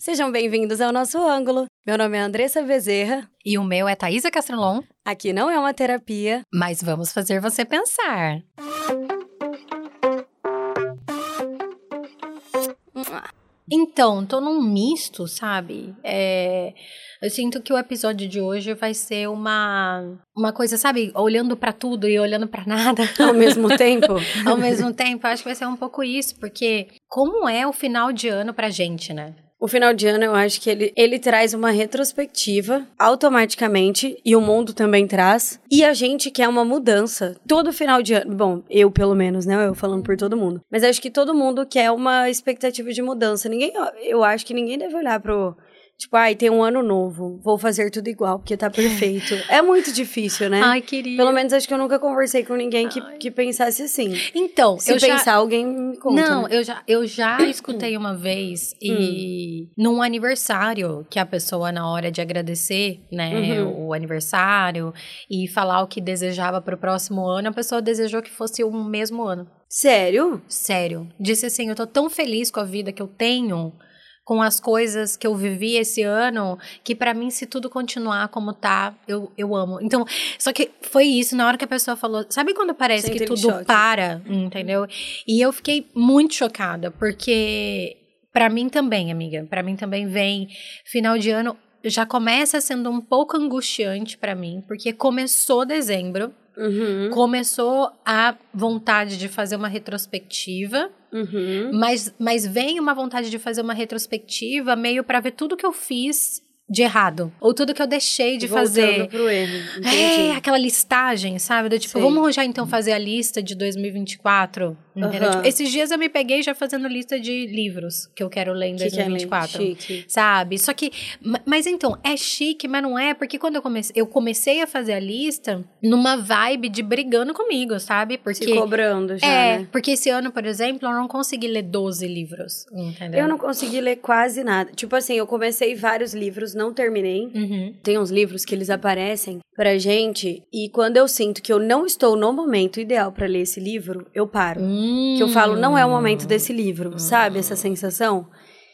Sejam bem-vindos ao nosso ângulo. Meu nome é Andressa Bezerra. E o meu é Thaisa Castrolon. Aqui não é uma terapia, mas vamos fazer você pensar. Então, tô num misto, sabe? É, eu sinto que o episódio de hoje vai ser uma uma coisa, sabe, olhando para tudo e olhando para nada ao mesmo tempo. ao mesmo tempo, acho que vai ser um pouco isso, porque como é o final de ano pra gente, né? O final de ano, eu acho que ele, ele traz uma retrospectiva automaticamente, e o mundo também traz. E a gente quer uma mudança. Todo final de ano, bom, eu pelo menos, né? Eu falando por todo mundo. Mas acho que todo mundo quer uma expectativa de mudança. Ninguém, eu acho que ninguém deve olhar pro Tipo, ai, tem um ano novo, vou fazer tudo igual, porque tá perfeito. é muito difícil, né? Ai, queria. Pelo menos acho que eu nunca conversei com ninguém que, que pensasse assim. Então, se eu pensar, já... alguém me conta. Não, né? eu, já, eu já escutei uma vez e hum. num aniversário, que a pessoa, na hora de agradecer, né, uhum. o aniversário e falar o que desejava pro próximo ano, a pessoa desejou que fosse o mesmo ano. Sério? Sério. Disse assim: eu tô tão feliz com a vida que eu tenho com as coisas que eu vivi esse ano, que para mim, se tudo continuar como tá, eu, eu amo. Então, só que foi isso, na hora que a pessoa falou, sabe quando parece Sem que tudo choque. para, entendeu? E eu fiquei muito chocada, porque para mim também, amiga, para mim também vem final de ano já começa sendo um pouco angustiante para mim, porque começou dezembro, uhum. começou a vontade de fazer uma retrospectiva Uhum. Mas, mas vem uma vontade de fazer uma retrospectiva meio para ver tudo que eu fiz de errado. Ou tudo que eu deixei de Voltando fazer. pro erro. Entendi. É, aquela listagem, sabe? Do tipo, Sim. vamos já então fazer a lista de 2024 Uhum. Tipo, esses dias eu me peguei já fazendo lista de livros que eu quero ler em que 2024. Que é chique. Sabe? Só que. Mas então, é chique, mas não é, porque quando eu comecei, eu comecei a fazer a lista numa vibe de brigando comigo, sabe? Porque. Se cobrando já. É, né? porque esse ano, por exemplo, eu não consegui ler 12 livros. Entendeu? Eu não consegui ler quase nada. Tipo assim, eu comecei vários livros, não terminei. Uhum. Tem uns livros que eles aparecem pra gente, e quando eu sinto que eu não estou no momento ideal para ler esse livro, eu paro. Hum. Que eu falo, não é o momento desse livro, sabe? Essa sensação.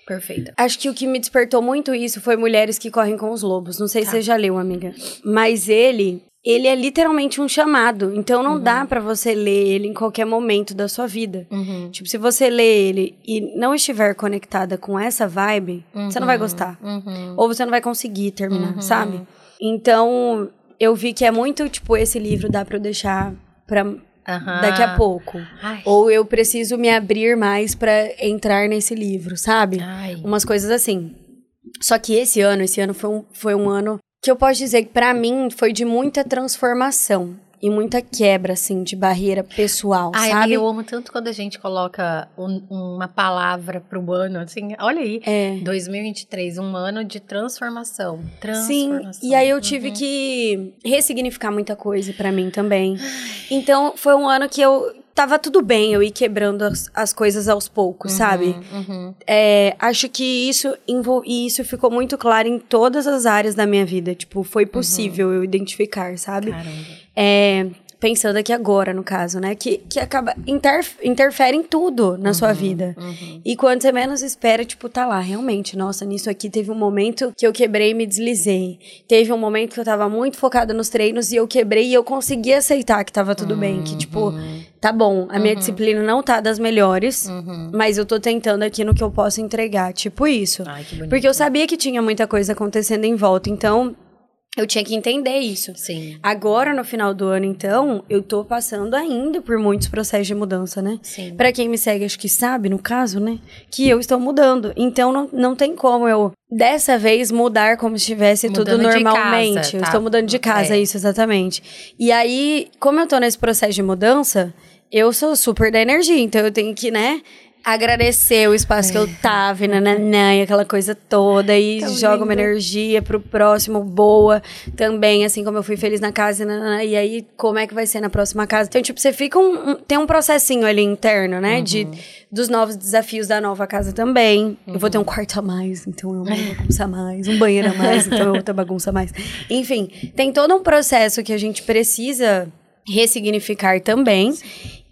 Perfeito. Acho que o que me despertou muito isso foi Mulheres que Correm com os Lobos. Não sei tá. se você já leu, amiga. Mas ele, ele é literalmente um chamado. Então não uhum. dá para você ler ele em qualquer momento da sua vida. Uhum. Tipo, se você lê ele e não estiver conectada com essa vibe, uhum. você não vai gostar. Uhum. Ou você não vai conseguir terminar, uhum. sabe? Então, eu vi que é muito, tipo, esse livro dá pra eu deixar pra Uhum. daqui a pouco. Ai. Ou eu preciso me abrir mais para entrar nesse livro, sabe? Ai. Umas coisas assim. Só que esse ano, esse ano foi um, foi um ano que eu posso dizer que para mim foi de muita transformação e muita quebra, assim, de barreira pessoal, Ai, sabe? Eu amo tanto quando a gente coloca um, uma palavra pro ano, assim, olha aí, é. 2023, um ano de transformação, transformação. Sim, e aí eu tive uhum. que ressignificar muita coisa para mim também. Então, foi um ano que eu tava tudo bem eu ir quebrando as, as coisas aos poucos, uhum, sabe? Uhum. É, acho que isso, e isso ficou muito claro em todas as áreas da minha vida. Tipo, foi uhum. possível eu identificar, sabe? É, pensando aqui agora, no caso, né? Que, que acaba interf interfere em tudo na uhum, sua vida. Uhum. E quando você menos espera, tipo, tá lá, realmente, nossa, nisso aqui teve um momento que eu quebrei e me deslizei. Teve um momento que eu tava muito focada nos treinos e eu quebrei e eu consegui aceitar que tava tudo uhum, bem. Que, tipo, uhum. Tá bom, a minha uhum. disciplina não tá das melhores, uhum. mas eu tô tentando aqui no que eu posso entregar. Tipo isso. Ai, Porque eu sabia que tinha muita coisa acontecendo em volta. Então, eu tinha que entender isso. Sim. Agora, no final do ano, então, eu tô passando ainda por muitos processos de mudança, né? Sim. Pra quem me segue, acho que sabe, no caso, né? Que eu estou mudando. Então, não, não tem como eu, dessa vez, mudar como se estivesse tudo normalmente. Casa, tá? Eu estou mudando de casa, é. isso, exatamente. E aí, como eu tô nesse processo de mudança, eu sou super da energia. Então, eu tenho que, né? Agradecer o espaço é. que eu tava, e, nananã, e aquela coisa toda, e Tão joga lindo. uma energia pro próximo boa também, assim como eu fui feliz na casa, nananã, e aí como é que vai ser na próxima casa. Então, tipo, você fica um, um tem um processinho ali interno, né, uhum. de dos novos desafios da nova casa também. Uhum. Eu vou ter um uhum. quarto a mais, então eu vou bagunçar mais, um banheiro a mais, então eu vou ter bagunça a mais. Enfim, tem todo um processo que a gente precisa ressignificar também. Sim.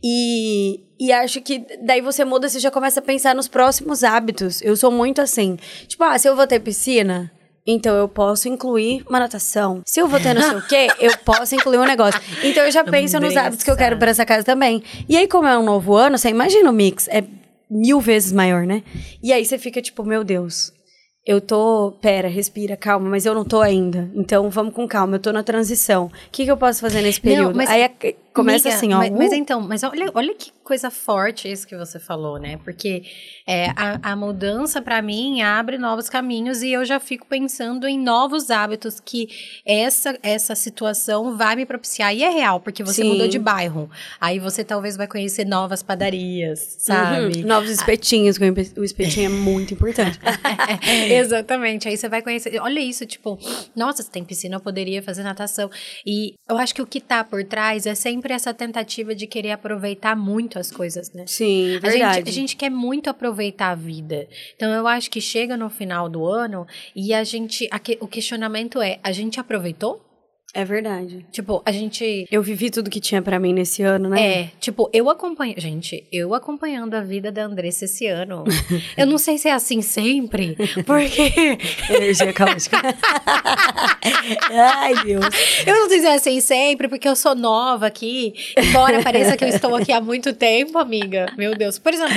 E, e acho que daí você muda, você já começa a pensar nos próximos hábitos. Eu sou muito assim. Tipo, ah, se eu vou ter piscina, então eu posso incluir uma natação. Se eu vou ter não sei o quê, eu posso incluir um negócio. Então eu já penso nos hábitos que eu quero para essa casa também. E aí, como é um novo ano, você imagina o mix. É mil vezes maior, né? E aí você fica tipo, meu Deus, eu tô. Pera, respira, calma, mas eu não tô ainda. Então vamos com calma, eu tô na transição. O que, que eu posso fazer nesse período? Não, mas, aí começa amiga, assim, ó. Mas, uh. mas, então, mas olha, olha que coisa forte isso que você falou, né? Porque é, a, a mudança para mim abre novos caminhos e eu já fico pensando em novos hábitos que essa, essa situação vai me propiciar. E é real, porque você Sim. mudou de bairro. Aí você talvez vai conhecer novas padarias, sabe? Uhum. Novos espetinhos, o espetinho é muito importante. Exatamente. Aí você vai conhecer. Olha isso, tipo, nossa, se tem piscina, eu poderia fazer natação. E eu acho que o que tá por trás é sempre essa tentativa de querer aproveitar muito as coisas, né? Sim, verdade. A gente, a gente quer muito aproveitar a vida. Então eu acho que chega no final do ano e a gente. A que, o questionamento é: a gente aproveitou? É verdade. Tipo, a gente. Eu vivi tudo que tinha para mim nesse ano, né? É, tipo, eu acompanho. Gente, eu acompanhando a vida da Andressa esse ano. eu não sei se é assim sempre, porque. Energia caótica. Ai, Deus. Eu não sei se é assim sempre, porque eu sou nova aqui. Embora pareça que eu estou aqui há muito tempo, amiga. Meu Deus. Por exemplo,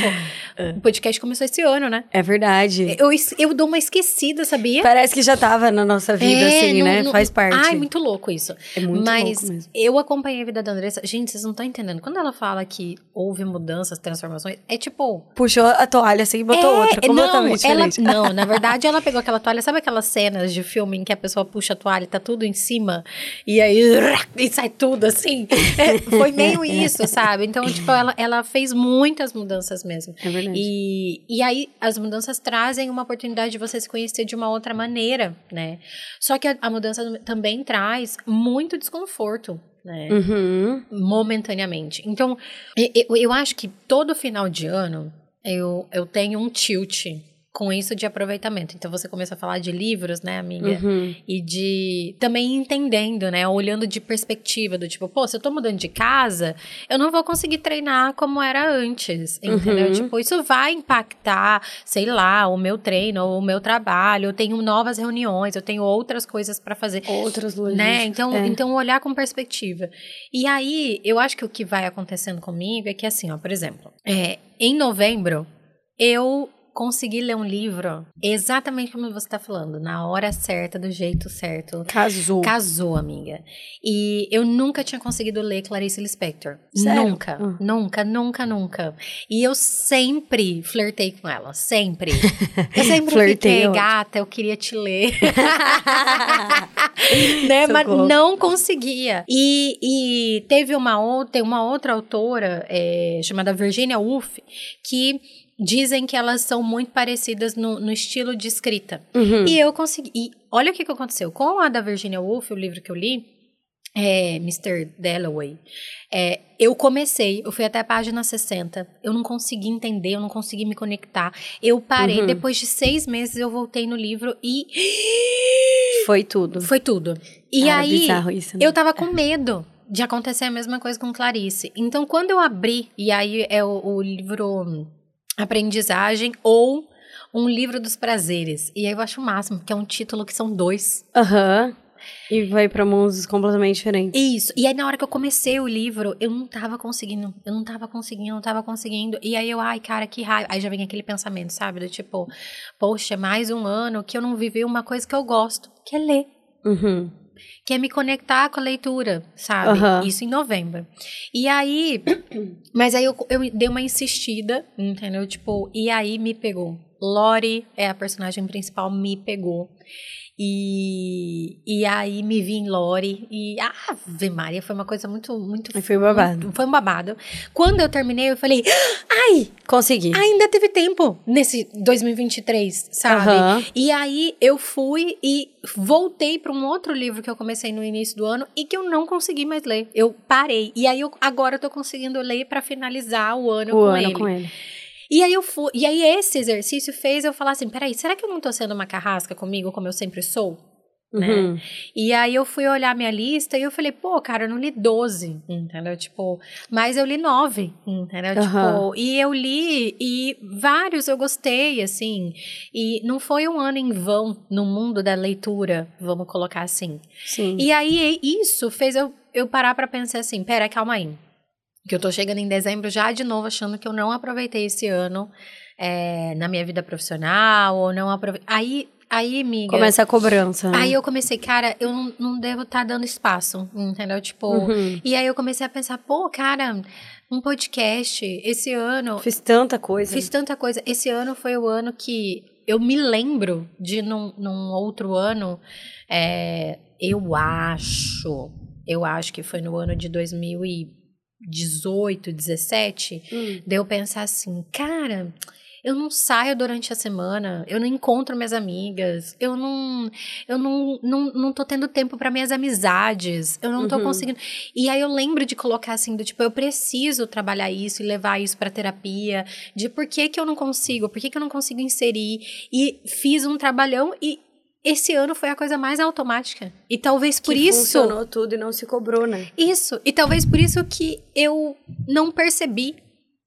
ah. o podcast começou esse ano, né? É verdade. Eu, eu dou uma esquecida, sabia? Parece que já tava na nossa vida, é, assim, né? Faz parte. Ai, muito louco louco isso. É muito Mas louco mesmo. eu acompanhei a vida da Andressa. Gente, vocês não estão entendendo. Quando ela fala que houve mudanças, transformações, é tipo. Puxou a toalha assim e botou é, outra, completamente não. Ela, não, na verdade, ela pegou aquela toalha. Sabe aquelas cenas de filme em que a pessoa puxa a toalha e tá tudo em cima? E aí. E sai tudo assim? É, foi meio isso, sabe? Então, tipo, ela, ela fez muitas mudanças mesmo. É verdade. E, e aí, as mudanças trazem uma oportunidade de você se conhecer de uma outra maneira, né? Só que a, a mudança também traz muito desconforto desconforto, né? Uhum. Momentaneamente. Então, eu, eu acho que todo final de ano eu, eu tenho um tilt com isso de aproveitamento. Então você começa a falar de livros, né, amiga? Uhum. E de também entendendo, né, olhando de perspectiva do tipo, pô, se eu tô mudando de casa, eu não vou conseguir treinar como era antes, entendeu? Uhum. Tipo, isso vai impactar, sei lá, o meu treino, o meu trabalho, eu tenho novas reuniões, eu tenho outras coisas para fazer. Outras luzes. Né? Então, é. então olhar com perspectiva. E aí, eu acho que o que vai acontecendo comigo é que assim, ó, por exemplo, é, em novembro eu conseguir ler um livro exatamente como você está falando, na hora certa, do jeito certo. Casou. Casou, amiga. E eu nunca tinha conseguido ler Clarice Lispector. Sério? Nunca, hum. nunca, nunca, nunca. E eu sempre flertei com ela, sempre. Eu sempre Flertei, fiquei, gata, eu queria te ler. né? Mas não conseguia. E, e teve uma outra, uma outra autora é, chamada Virginia Woolf que dizem que elas são muito parecidas no, no estilo de escrita. Uhum. E eu consegui. E olha o que, que aconteceu. Com a da Virginia Woolf, o livro que eu li, é, Mr. Dalloway, é, eu comecei, eu fui até a página 60, eu não consegui entender, eu não consegui me conectar. Eu parei, uhum. depois de seis meses eu voltei no livro e. Foi tudo. Foi tudo. E ah, aí, isso, né? eu tava com medo de acontecer a mesma coisa com Clarice. Então, quando eu abri, e aí é o, o livro aprendizagem ou um livro dos prazeres. E aí eu acho o máximo, porque é um título que são dois. Aham. Uhum. E vai para mundos completamente diferentes. Isso. E aí, na hora que eu comecei o livro, eu não tava conseguindo. Eu não tava conseguindo, não tava conseguindo. E aí eu, ai, cara, que raiva. Aí já vem aquele pensamento, sabe? Do tipo, poxa, mais um ano que eu não vivi uma coisa que eu gosto, que é ler. Uhum que é me conectar com a leitura, sabe? Uhum. Isso em novembro. E aí, mas aí eu, eu dei uma insistida, entendeu? Tipo, e aí me pegou. Lori é a personagem principal, me pegou. E, e aí me vi em Lore e Ave Maria, foi uma coisa muito, muito. Foi um babado. Muito, foi um babado. Quando eu terminei, eu falei, ai! Consegui. Ainda teve tempo nesse 2023, sabe? Uhum. E aí eu fui e voltei para um outro livro que eu comecei no início do ano e que eu não consegui mais ler. Eu parei. E aí eu, agora eu tô conseguindo ler para finalizar o ano, o com, ano ele. com ele. E aí eu fui, e aí esse exercício fez eu falar assim, peraí, será que eu não tô sendo uma carrasca comigo como eu sempre sou? Uhum. Né? E aí eu fui olhar minha lista e eu falei, pô, cara, eu não li 12, entendeu? Tipo, mas eu li 9, entendeu? Uhum. Tipo, e eu li e vários eu gostei, assim. E não foi um ano em vão no mundo da leitura, vamos colocar assim. Sim. E aí isso fez eu, eu parar para pensar assim, pera, calma aí. Que eu tô chegando em dezembro já de novo achando que eu não aproveitei esse ano é, na minha vida profissional, ou não aproveitei. Aí Aí, amiga. Começa a cobrança. Né? Aí eu comecei, cara, eu não, não devo estar tá dando espaço, entendeu? Tipo. Uhum. E aí eu comecei a pensar, pô, cara, um podcast, esse ano. Fiz tanta coisa. Fiz tanta coisa. Esse ano foi o ano que eu me lembro de num, num outro ano. É, eu acho. Eu acho que foi no ano de 2018, 17. Hum. De eu pensar assim, cara eu não saio durante a semana, eu não encontro minhas amigas, eu não eu não não, não tô tendo tempo para minhas amizades, eu não tô uhum. conseguindo. E aí eu lembro de colocar assim, do tipo, eu preciso trabalhar isso e levar isso para terapia, de por que que eu não consigo, por que que eu não consigo inserir e fiz um trabalhão e esse ano foi a coisa mais automática. E talvez por que isso. Funcionou tudo e não se cobrou, né? Isso. E talvez por isso que eu não percebi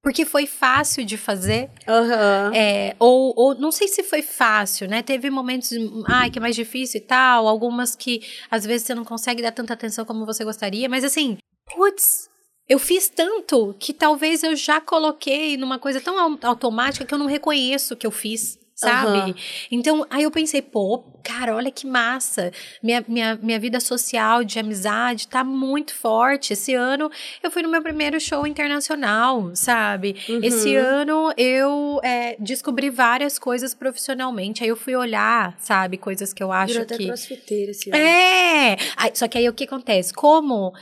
porque foi fácil de fazer. Uhum. É, ou, ou não sei se foi fácil, né? Teve momentos, ai, que é mais difícil e tal. Algumas que às vezes você não consegue dar tanta atenção como você gostaria. Mas assim, putz, eu fiz tanto que talvez eu já coloquei numa coisa tão automática que eu não reconheço que eu fiz sabe? Uhum. Então, aí eu pensei, pô, cara, olha que massa. Minha, minha, minha vida social, de amizade, tá muito forte. Esse ano eu fui no meu primeiro show internacional, sabe? Uhum. Esse ano eu é, descobri várias coisas profissionalmente. Aí eu fui olhar, sabe, coisas que eu acho Virou que. Até crossfiteira esse ano. É! Aí, só que aí o que acontece? Como,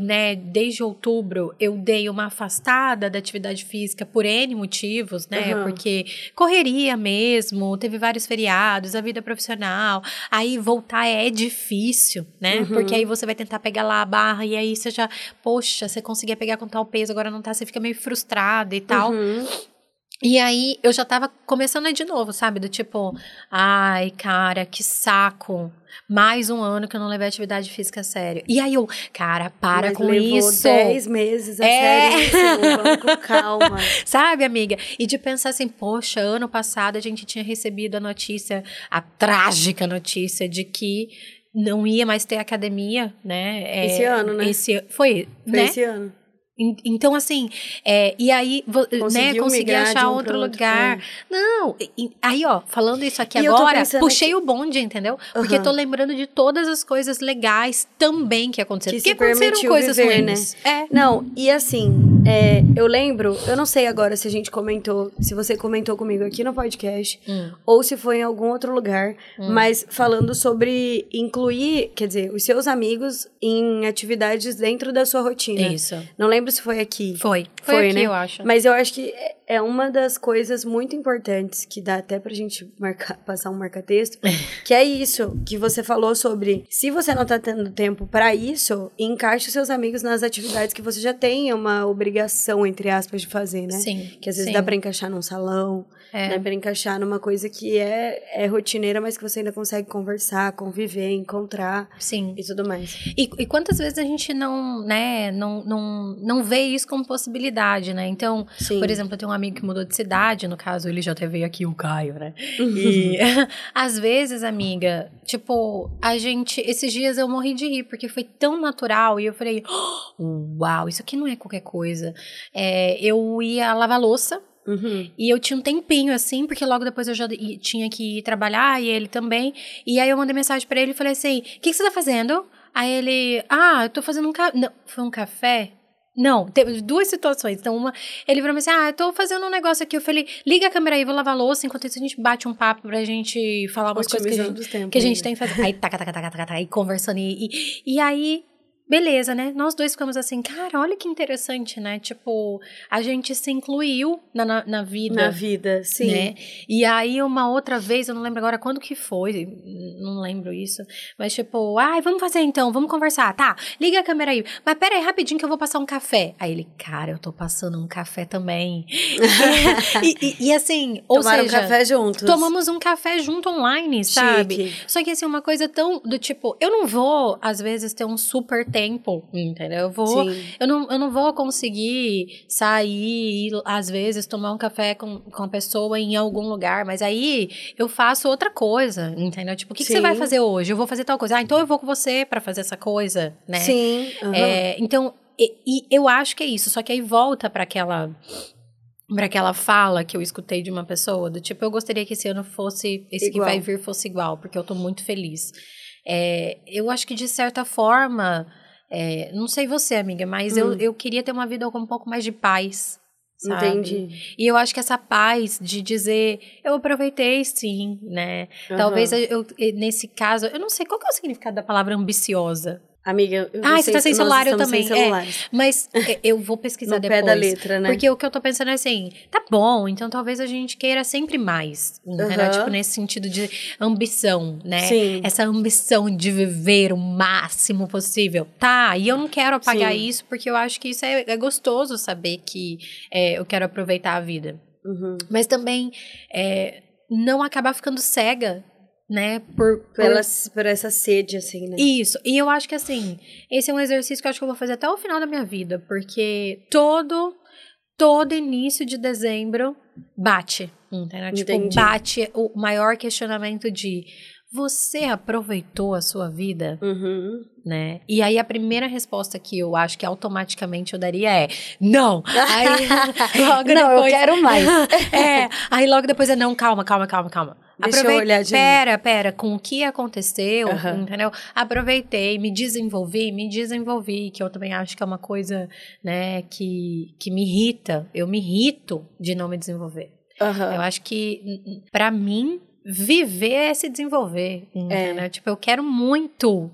né, desde outubro eu dei uma afastada da atividade física por N motivos, né? Uhum. Porque correria mesmo mesmo, teve vários feriados, a vida profissional. Aí voltar é difícil, né? Uhum. Porque aí você vai tentar pegar lá a barra e aí você já, poxa, você conseguia pegar com tal peso, agora não tá, você fica meio frustrada e tal. Uhum. E aí eu já tava começando de novo, sabe? Do tipo, ai, cara, que saco. Mais um ano que eu não levei atividade física a sério. E aí eu, cara, para Mas com levou isso. 10 meses a é. sério. Vamos com calma. Sabe, amiga? E de pensar assim, poxa, ano passado a gente tinha recebido a notícia, a trágica notícia de que não ia mais ter academia, né? É, esse ano, né? Esse, foi, foi né? esse ano. Então, assim, é, e aí, né, consegui achar um outro lugar. Outro, Não, e, aí, ó, falando isso aqui e agora, puxei o bonde, entendeu? Uhum. Porque tô lembrando de todas as coisas legais também que aconteceram. Que Porque aconteceram coisas viver, né? ruins. Né? É. Não, e assim, é, eu lembro, eu não sei agora se a gente comentou, se você comentou comigo aqui no podcast, hum. ou se foi em algum outro lugar, hum. mas falando sobre incluir, quer dizer, os seus amigos em atividades dentro da sua rotina. Isso. Não lembro lembro se foi aqui. Foi. Foi, foi aqui, né? eu acho. Mas eu acho que é uma das coisas muito importantes que dá até pra gente marcar, passar um marca-texto, que é isso que você falou sobre se você não tá tendo tempo para isso, encaixe os seus amigos nas atividades que você já tem uma obrigação, entre aspas, de fazer, né? Sim. Que às vezes sim. dá pra encaixar num salão, é. Né, pra encaixar numa coisa que é, é rotineira, mas que você ainda consegue conversar, conviver, encontrar. Sim. E tudo mais. E, e quantas vezes a gente não, né, não, não, não vê isso como possibilidade, né? Então, Sim. por exemplo, eu tenho um amigo que mudou de cidade, no caso, ele já veio aqui, o Caio, né? Uhum. E às vezes, amiga, tipo, a gente. Esses dias eu morri de rir, porque foi tão natural. E eu falei, oh, uau, isso aqui não é qualquer coisa. É, eu ia lavar louça Uhum. E eu tinha um tempinho assim, porque logo depois eu já tinha que ir trabalhar e ele também. E aí eu mandei mensagem para ele e falei assim: O que, que, você tá fazendo? Aí ele, ah, eu tô fazendo um café. Não, foi um café? Não, teve duas situações. Então, uma, ele falou assim: Ah, eu tô fazendo um negócio aqui. Eu falei, liga a câmera aí, vou lavar a louça. Enquanto isso, a gente bate um papo pra gente falar umas coisas que a gente, que a gente tem que fazer. Aí, taca, taca, taca, taca, taca, aí conversando. E, e, e aí, beleza, né? Nós dois ficamos assim, cara, olha que interessante, né? Tipo, a gente se incluiu na, na, na vida. Na vida, sim. Né? E aí, uma outra vez, eu não lembro agora quando que foi, não lembro isso, mas tipo, ai, vamos fazer então, vamos conversar, tá? Liga a câmera aí. Mas pera aí, rapidinho que eu vou passar um café. Aí ele, cara, eu tô passando um café também. e, e, e, assim, ou Tomaram seja... um café juntos. Tomamos um café junto online, sabe? Chique. Só que assim, uma coisa tão do tipo, eu não vou, às vezes, ter um super tempo, entendeu? Eu vou, Sim. eu não, eu não vou conseguir sair, às vezes, tomar um café com, com a pessoa em algum lugar, mas aí eu faço outra coisa, entendeu? Tipo, o que, que você vai fazer hoje? Eu vou fazer tal coisa. Ah, então eu vou com você pra fazer essa coisa, né? Sim. aham. É, então, e, e eu acho que é isso. Só que aí volta para aquela para aquela fala que eu escutei de uma pessoa do tipo eu gostaria que esse ano fosse esse Igual. que vai vir fosse igual porque eu tô muito feliz. É, eu acho que de certa forma é, não sei você amiga mas eu, Hum. eu queria ter uma vida com um pouco mais de paz. Sabe? Entendi. E eu acho que essa paz de dizer, eu aproveitei sim, né? Talvez Aham. eu, eu- nesse caso, eu não sei qual que é o significado da palavra ambiciosa. Amiga, eu Ah, não você sei tá sem celular, eu também. Sem É. Mas é, eu vou pesquisar No depois. pé da letra, né? Porque o que eu tô pensando é assim, tá bom, então talvez a gente queira sempre mais. Entendeu? Tipo, nesse sentido de ambição, né? Sim. Essa ambição de viver o máximo possível. Tá, e eu não quero apagar Sim. isso, porque eu acho que isso é, é gostoso saber que é, eu quero aproveitar a vida. Uhum. Mas também é, não acabar ficando cega, né? Por, por por essa sede, assim, né? isso. E eu acho que assim, esse é um exercício que eu acho que eu vou fazer até o final da minha vida, porque todo todo início de dezembro bate, entendeu? Tipo, Entendi. bate o maior questionamento de você aproveitou a sua vida, Uhum. né? E aí a primeira resposta que eu acho que automaticamente eu daria é não. Aí logo Não, eu depois quero mais. é, aí logo depois é não, calma, calma, calma, calma. Deixa eu Aprovei- olhar de Pera, pera, com o que aconteceu, Aham. entendeu? Aproveitei, me desenvolvi, me desenvolvi, que eu também acho que é uma coisa, né, que, que me irrita. Eu me irrito de não me desenvolver. Aham. Eu acho que, pra mim, viver é se desenvolver, entendeu? Tipo, eu quero muito,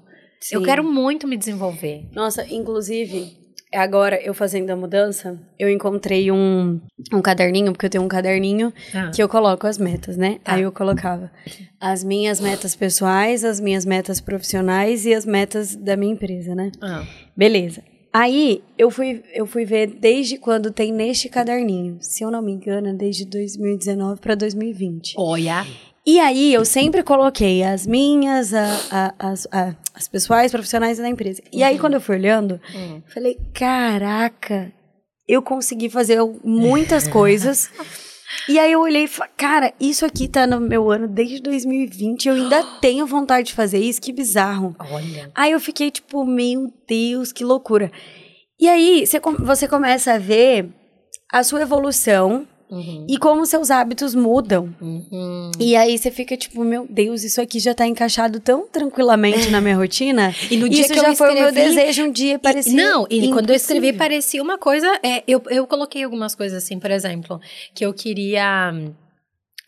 eu Sim. quero muito me desenvolver. Nossa, inclusive, agora eu fazendo a mudança, eu encontrei um, um caderninho, porque eu tenho um caderninho Ah. que eu coloco as metas, né? Tá. Aí eu colocava as minhas metas pessoais, as minhas metas profissionais e as metas da minha empresa, né? Ah. Beleza. Aí eu fui, eu fui ver desde quando tem neste caderninho. Se eu não me engano, é desde 2019 para 2020. Olha. E aí eu sempre coloquei as minhas, a- a- as, a- as pessoais, profissionais da empresa. E aí quando eu fui olhando, Hum. falei, caraca, eu consegui fazer muitas coisas. E aí eu olhei e falei, cara, isso aqui tá no meu ano desde 2020, eu ainda tenho vontade de fazer isso, que bizarro. Olha. Aí eu fiquei tipo, meu Deus, que loucura. E aí você, você começa a ver a sua evolução Uhum. e como seus hábitos mudam. Uhum. E aí você fica tipo, meu Deus, isso aqui já tá encaixado tão tranquilamente na minha rotina. E no dia isso que eu já foi o meu desejo um dia, parecia E- não, e quando eu escrevi impossível. parecia uma coisa. é, eu, eu coloquei algumas coisas assim, por exemplo, que eu queria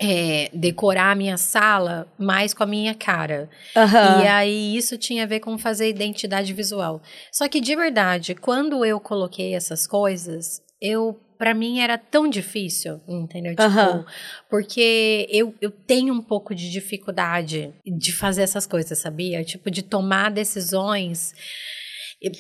é, decorar a minha sala mais com a minha cara. Aham. E aí isso tinha a ver com fazer identidade visual. Só que de verdade, quando eu coloquei essas coisas, eu para mim era tão difícil, entendeu? Tipo, Aham. porque eu, eu tenho um pouco de dificuldade de fazer essas coisas, sabia? Tipo, de tomar decisões.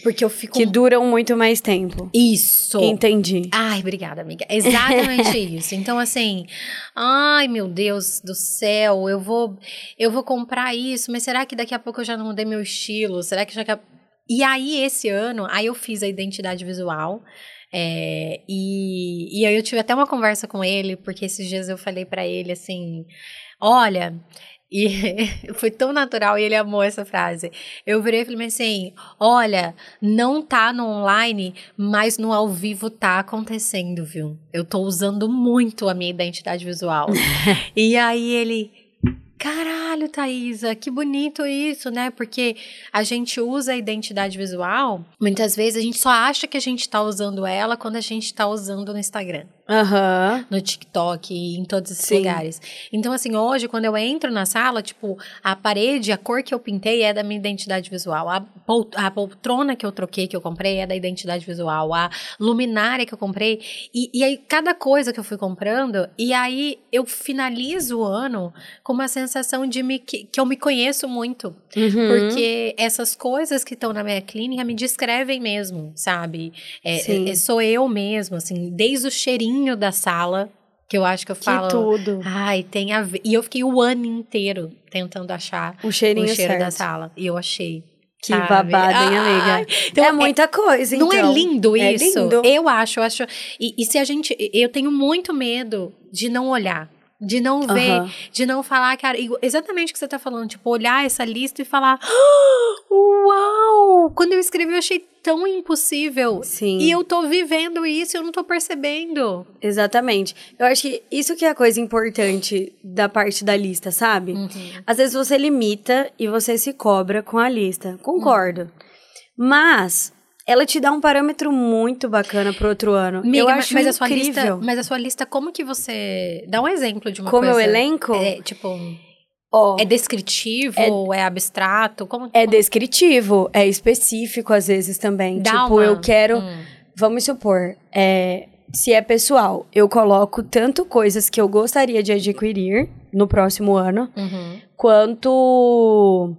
Porque eu fico. Que duram muito mais tempo. Isso! Entendi. Ai, obrigada, amiga. Exatamente isso. Então, assim, ai, meu Deus do céu, eu vou, eu vou comprar isso, mas será que daqui a pouco eu já não mudei meu estilo? Será que já. E aí, esse ano, aí eu fiz a identidade visual. É, e, e aí eu tive até uma conversa com ele, porque esses dias eu falei pra ele assim: olha. E foi tão natural e ele amou essa frase. Eu virei e falei assim: olha, não tá no online, mas no ao vivo tá acontecendo, viu? Eu tô usando muito a minha identidade visual. e aí ele. Caralho, Thaisa, que bonito isso, né? Porque a gente usa a identidade visual, muitas vezes a gente só acha que a gente tá usando ela quando a gente tá usando no Instagram. Aham. no TikTok e em todos esses Sim. lugares. Então, assim, hoje, quando eu entro na sala, tipo, a parede, a cor que eu pintei é da minha identidade visual. A, pol- a poltrona que eu troquei, que eu comprei, é da identidade visual. A luminária que eu comprei. E, e aí, cada coisa que eu fui comprando, e aí eu finalizo o ano com uma sensação de me, que, que eu me conheço muito. Uhum. Porque essas coisas que estão na minha clínica me descrevem mesmo, sabe? É, Sim. é- sou eu mesmo, assim, desde o cheirinho da sala, que eu acho que eu Que falo. tudo. Ai, tem a ver. E eu fiquei o ano inteiro tentando achar O cheirinho o cheiro certo. da sala. E eu achei. Que sabe? babado, hein, amiga? então é é- muita coisa, então. Não é lindo É isso? lindo. Eu acho, eu acho. E, e se a gente. Eu tenho muito medo de não olhar. De não ver, Aham. de não falar, cara, exatamente o que você tá falando, tipo, olhar essa lista e falar, "Ah, uau! Quando eu escrevi, eu achei tão impossível. Sim. E eu tô vivendo isso, eu não tô percebendo. Exatamente. Eu acho que isso que é a coisa importante da parte da lista, sabe? Uhum. Às vezes você limita e você se cobra com a lista. Concordo. Mas ela te dá um parâmetro muito bacana pro outro ano. Amiga, eu acho mas a sua incrível. lista, mas a sua lista, como que você dá um exemplo de uma Como coisa? eu elenco? É, tipo, Ó, é descritivo, é, abstrato, como é como- descritivo, é específico às vezes também. Dá tipo, uma- eu quero. Hum. Vamos supor, é, se é pessoal, eu coloco tanto coisas que eu gostaria de adquirir no próximo ano, Uhum. quanto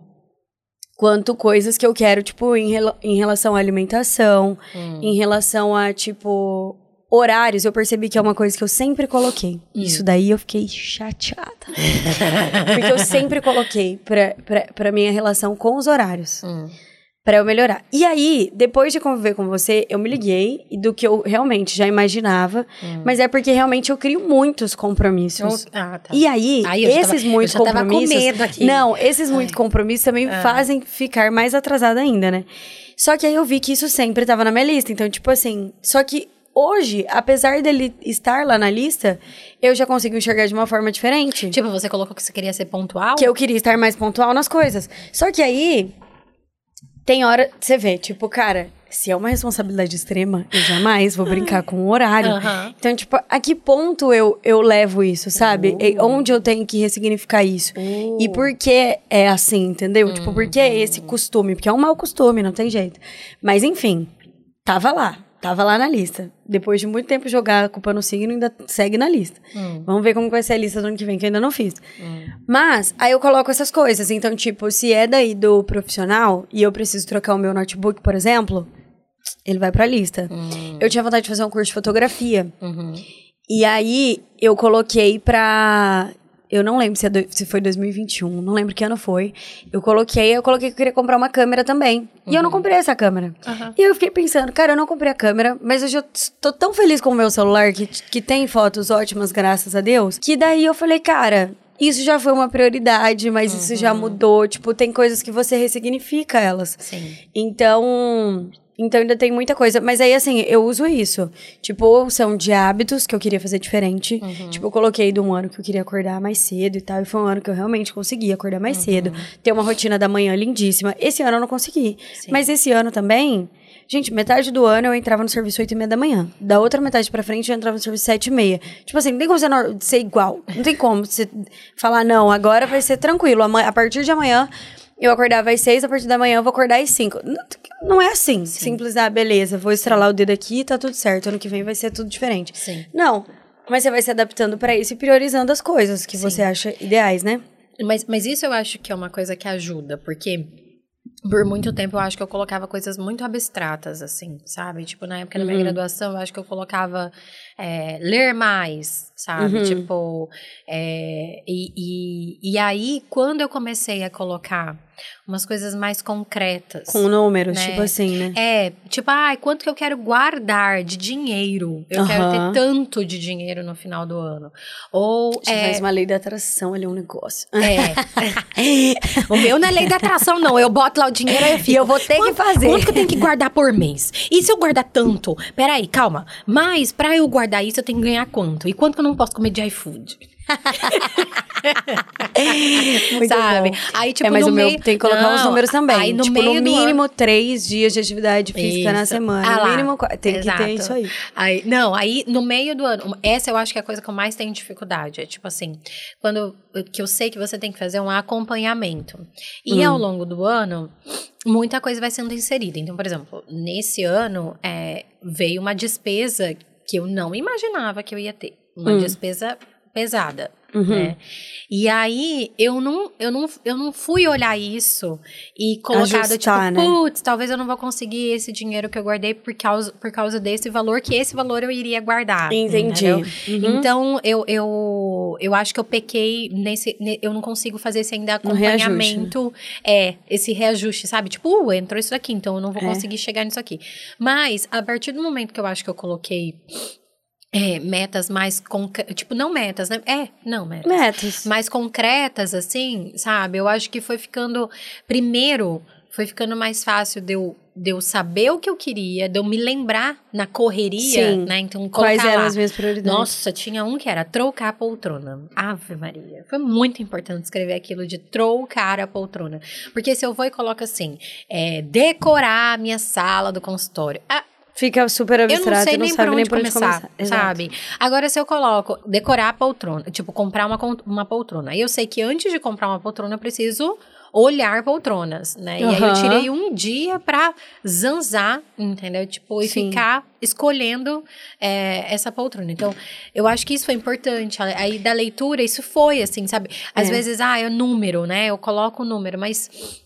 quanto coisas que eu quero, tipo, em, rela- em relação à alimentação, Hum. em relação a, tipo, horários. Eu percebi que é uma coisa que eu sempre coloquei. Hum. Isso daí eu fiquei chateada. Porque eu sempre coloquei pra, pra, pra minha relação com os horários. Hum. Pra eu melhorar. E aí, depois de conviver com você, eu me liguei do que eu realmente já imaginava. Hum. Mas é porque realmente eu crio muitos compromissos. Eu- ah, tá. E aí, esses tava- muitos tava com compromissos. medo aqui. Não, esses muitos compromissos também Ah. fazem ficar mais atrasada ainda, né? Só que aí eu vi que isso sempre tava na minha lista. Então, tipo assim. Só que hoje, apesar dele estar lá na lista, eu já consigo enxergar de uma forma diferente. Tipo, você colocou que você queria ser pontual? Que eu queria estar mais pontual nas coisas. Só que aí. Tem hora. Você vê, tipo, cara, se é uma responsabilidade extrema, eu jamais vou brincar com o horário. Aham. Então, tipo, a que ponto eu, eu levo isso, sabe? Uh. E onde eu tenho que ressignificar isso? E por que é assim, entendeu? Tipo, por que é esse costume? Porque é um mau costume, não tem jeito. Mas, enfim, tava lá. Tava lá na lista. Depois de muito tempo jogar a culpa no signo, ainda segue na lista. Hum. Vamos ver como vai ser a lista do ano que vem, que eu ainda não fiz. Mas, aí eu coloco essas coisas. Então, tipo, se é daí do profissional e eu preciso trocar o meu notebook, por exemplo, ele vai pra lista. Eu tinha vontade de fazer um curso de fotografia. Uhum. E aí, eu coloquei pra. Eu não lembro se, é do- se foi 2021, não lembro que ano foi. Eu coloquei, eu coloquei que eu queria comprar uma câmera também. E eu não comprei essa câmera. Aham. E eu fiquei pensando, cara, eu não comprei a câmera, mas eu já tô tão feliz com o meu celular, que, que tem fotos ótimas, graças a Deus, que daí eu falei, cara. Isso já foi uma prioridade, mas isso já mudou. Tipo, tem coisas que você ressignifica elas. Sim. Então, então ainda tem muita coisa. Mas aí, assim, eu uso isso. Tipo, são de hábitos que eu queria fazer diferente. Uhum. Tipo, eu coloquei de um ano que eu queria acordar mais cedo e tal. E foi um ano que eu realmente consegui acordar mais cedo. Ter uma rotina da manhã lindíssima. Esse ano eu não consegui. Sim. Mas esse ano também... Gente, metade do ano eu entrava no serviço 8 e meia da manhã. Da outra metade pra frente eu entrava no serviço 7 e meia. Tipo assim, não tem como você ser igual. Não tem como você falar, não, agora vai ser tranquilo. A partir de amanhã eu acordava às 6, a partir da manhã eu vou acordar às 5. Não, não é assim. Simples, ah, beleza, vou estralar o dedo aqui e tá tudo certo. Ano que vem vai ser tudo diferente. Sim. Não. Mas você vai se adaptando pra isso e priorizando as coisas que você acha ideais, né? Mas, mas isso eu acho que é uma coisa que ajuda, porque por muito tempo eu acho que eu colocava coisas muito abstratas, assim, sabe? Tipo, na época da minha Uhum. graduação, eu acho que eu colocava é, ler mais, sabe? Uhum. Tipo, é, e, e, e aí, quando eu comecei a colocar umas coisas mais concretas. Com números, Né? tipo assim, né? É, tipo, ai, quanto que eu quero guardar de dinheiro? Eu quero Aham. ter tanto de dinheiro no final do ano. Ou é, faz uma lei da atração ali, um negócio. é. o meu não é lei da atração, não. Eu boto lá o dinheiro e eu fico. E eu vou ter que "Quanto- fazer." Quanto que eu tenho que guardar por mês? E se eu guardar tanto? Peraí, calma. Mas pra eu guardar isso, eu tenho que ganhar quanto? E quanto que eu não posso comer de iFood? Muito sabe? bom. Aí, tipo, é, mas no o meu meio... tem que colocar os Não, números também. Aí, no tipo, no ano- mínimo três dias de atividade física na Isso. semana. Ah no mínimo, tem que ter Exato. isso aí. Aí, não, aí no meio do ano, essa eu acho que é a coisa que eu mais tenho dificuldade. É tipo assim, quando que eu sei que você tem que fazer um acompanhamento. E Hum. ao longo do ano, muita coisa vai sendo inserida. Então, por exemplo, nesse ano é, veio uma despesa que eu não imaginava que eu ia ter. Uma Hum. despesa pesada. Uhum. Né? E aí eu não, eu, não, eu não fui olhar isso e colocar do tipo, Ajustar, né? putz, talvez eu não vou conseguir esse dinheiro que eu guardei por causa, por causa desse valor, que esse valor eu iria guardar. Entendi. Uhum. Então, eu, eu, eu acho que eu pequei nesse. ne- Eu não consigo fazer esse ainda reajuste, acompanhamento. É, esse reajuste, sabe? Tipo, uh, entrou isso daqui, então eu não vou É. conseguir chegar nisso aqui. Mas, a partir do momento que eu acho que eu coloquei é, metas mais concretas. Tipo, não metas, né? É, não, metas Metas. mais concretas, assim, sabe? Eu acho que foi ficando. Primeiro, foi ficando mais fácil de eu, de eu saber o que eu queria, de eu me lembrar na correria, Sim. né? Então, Quais eram lá. as minhas prioridades? Nossa, tinha um que era trocar a poltrona. Ave Maria. Foi muito importante escrever aquilo de trocar a poltrona. Porque se eu vou e coloco assim, é, decorar a minha sala do consultório. Ah, Fica super eu não abstrato, sei não nem sabe por nem onde por onde começar, começar. Sabe? Agora, se eu coloco decorar a poltrona, tipo, comprar uma, uma poltrona. Eu sei que antes de comprar uma poltrona, eu preciso olhar poltronas, né? E aí eu tirei um dia pra zanzar, entendeu? Tipo, e Sim. ficar escolhendo é, essa poltrona. Então, eu acho que isso foi importante. Aí, da leitura, isso foi, assim, sabe? Às É. vezes, ah, é número, né? Eu coloco o número, mas...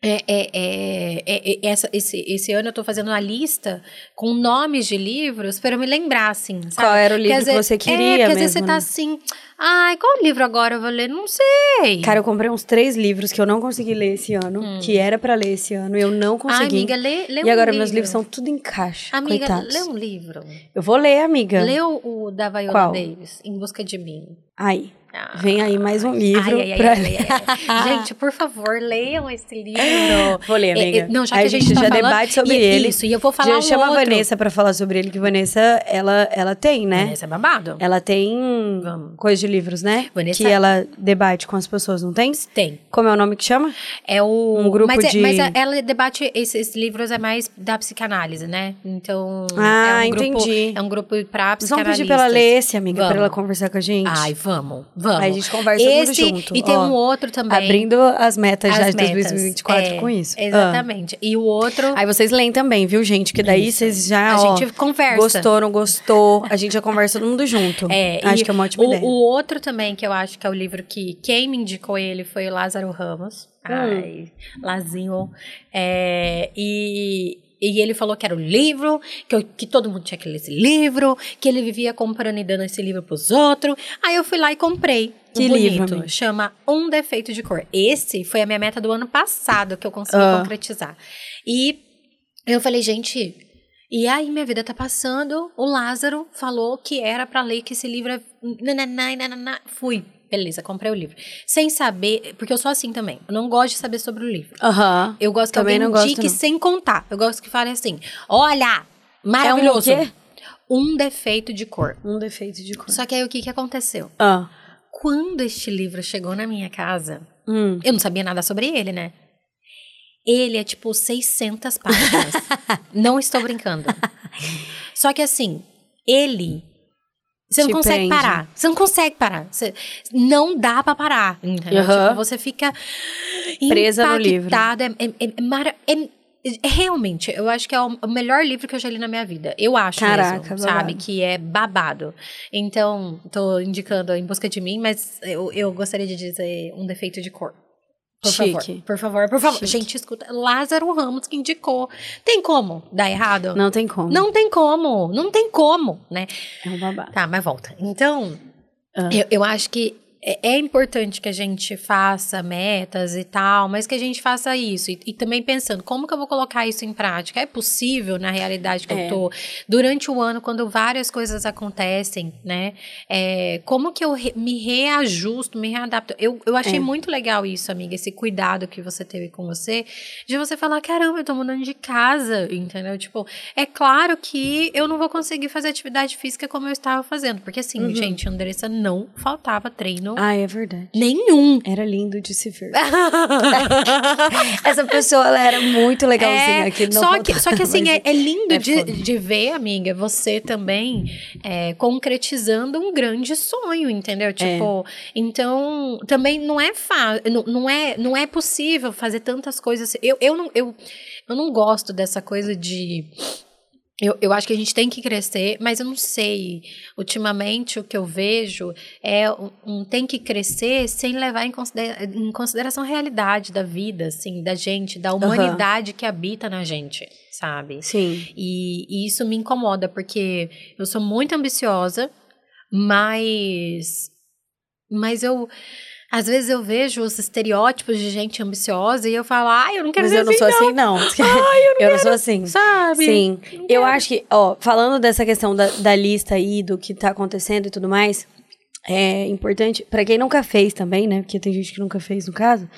É, é, é, é, é, essa, esse, esse ano eu tô fazendo uma lista com nomes de livros para eu me lembrar, assim, sabe? Qual era o livro que vezes- você É, queria porque às vezes você tá né? assim, ai, qual livro agora eu vou ler? Não sei. Cara, eu comprei uns três livros que eu não consegui ler esse ano, que era pra ler esse ano, e eu não ai, consegui. amiga, lê, lê e um agora livro. meus livros são tudo em caixa. Amiga, coitados. lê um livro. Eu vou ler, amiga. Lê o, o da Viola Qual? Davis, Em Busca de Mim. Aí, Ah, vem aí mais um livro ai, ai, pra ai, ler. ai, ai. Gente, por favor, leiam esse livro. Vou ler, É, amiga. é, não, já que a gente, tá já falando- debate sobre e- ele. Isso, e eu vou falar já um chama a outro. Vanessa pra falar sobre ele, que Vanessa, ela, ela tem, né? Vanessa é babado. Ela tem Vamos. coisa de livros, né? Vanessa- Que ela debate com as pessoas, não tem? Tem. Como é o nome que chama? É o. Um grupo mas, é- de- mas a- ela debate esses livros é mais da psicanálise, né? Então. Ah, é um grupo, entendi. É um grupo pra Vamos pedir psicanalistas. pra ela ler esse, amiga, Vamos. pra ela conversar com a gente. Ai, vamos, vamos. Aí a gente conversa tudo Esse, junto. E tem ó. um outro também. Abrindo as metas já as de metas. 2024 É, com isso. Ah. Exatamente. E o outro. Aí vocês leem também, viu, gente? Que daí Isso. vocês já, a ó, gente conversa. gostou, não gostou, a gente já conversa todo mundo junto. É, Acho que é uma ótima o, ideia. o outro também, que eu acho que é o livro que quem me indicou ele foi o Lázaro Ramos. Hum. Ai, Lazinho. É, e, e ele falou que era o livro, que, eu- que todo mundo tinha que ler esse livro, que ele vivia comprando e dando esse livro pros outros. Aí eu fui lá e comprei. Que um livro, amiga? Chama Um Defeito de Cor. Esse foi a minha meta do ano passado que eu consegui Ah. concretizar. E eu falei, gente, e aí minha vida tá passando. O Lázaro falou que era pra ler que esse livro é. nananá, nananá. Fui. Beleza, comprei o livro. Sem saber, porque eu sou assim também. Eu não gosto de saber sobre o livro. Aham. Eu gosto que Também alguém não gosto, indique não. sem contar. Eu gosto que fale assim: olha, maravilhoso. É um? Um defeito de cor. Um defeito de cor. Só que aí o que, que aconteceu? Ah. Quando este livro chegou na minha casa, Hum. eu não sabia nada sobre ele, né? Ele é tipo 600 páginas. não estou brincando. Só que assim, ele. Você não consegue parar. Você não consegue parar. Você, não dá pra parar. Entendeu? Aham. Tipo, você fica Presa no livro. É, é, é mara- é- é realmente, eu acho que é o, melhor livro que eu já li na minha vida. Eu acho Caraca, mesmo, sabe? Que é babado. Então, tô indicando Em Busca de Mim, mas eu, eu gostaria de dizer Um Defeito de Cor. Por Chique. favor, por favor, por favor. Chique. Gente, escuta. Lázaro Ramos que indicou. Tem como dar errado? Não tem como. Não tem como. Não tem como, né? É um babado. Tá, mas volta. Então, Ah. eu, eu acho que é, é, importante que a gente faça metas e tal, mas que a gente faça isso. E, e, também pensando, como que eu vou colocar isso em prática? É possível na realidade que é. eu tô? Durante o ano, quando várias coisas acontecem, né? É, como que eu re, me reajusto, me readapto? Eu, eu achei é. muito legal isso, amiga, esse cuidado que você teve com você, de você falar, caramba, eu tô mudando de casa, entendeu? Tipo, é claro que eu não vou conseguir fazer atividade física como eu estava fazendo, porque assim, uhum. gente, Andressa, não faltava treino ah, é verdade. Nenhum. Era lindo de se ver. Essa pessoa, ela era muito legalzinha. É, aqui, só, que, só que assim, é, é, lindo é de, de ver, amiga, você também é, concretizando um grande sonho, entendeu? Tipo, então, também não é fácil, não, não, é, não é possível fazer tantas coisas. Eu, eu, não, eu, eu não gosto dessa coisa de eu, eu acho que a gente tem que crescer, mas eu não sei. Ultimamente, o que eu vejo é um, um tem que crescer sem levar em, considera em, consideração a realidade da vida, assim, da gente, da humanidade uhum. que habita na gente, sabe? Sim. E, e isso me incomoda, porque eu sou muito ambiciosa, mas. Mas eu às vezes eu vejo os estereótipos de gente ambiciosa e eu falo, ai, eu não quero Mas ser eu não assim, sou não. assim, não. ai, eu não, eu não sou assim. Sabe? Sim. Eu acho que, ó, falando dessa questão da, da lista aí, do que tá acontecendo e tudo mais, é importante, para quem nunca fez também, né? Porque tem gente que nunca fez no caso,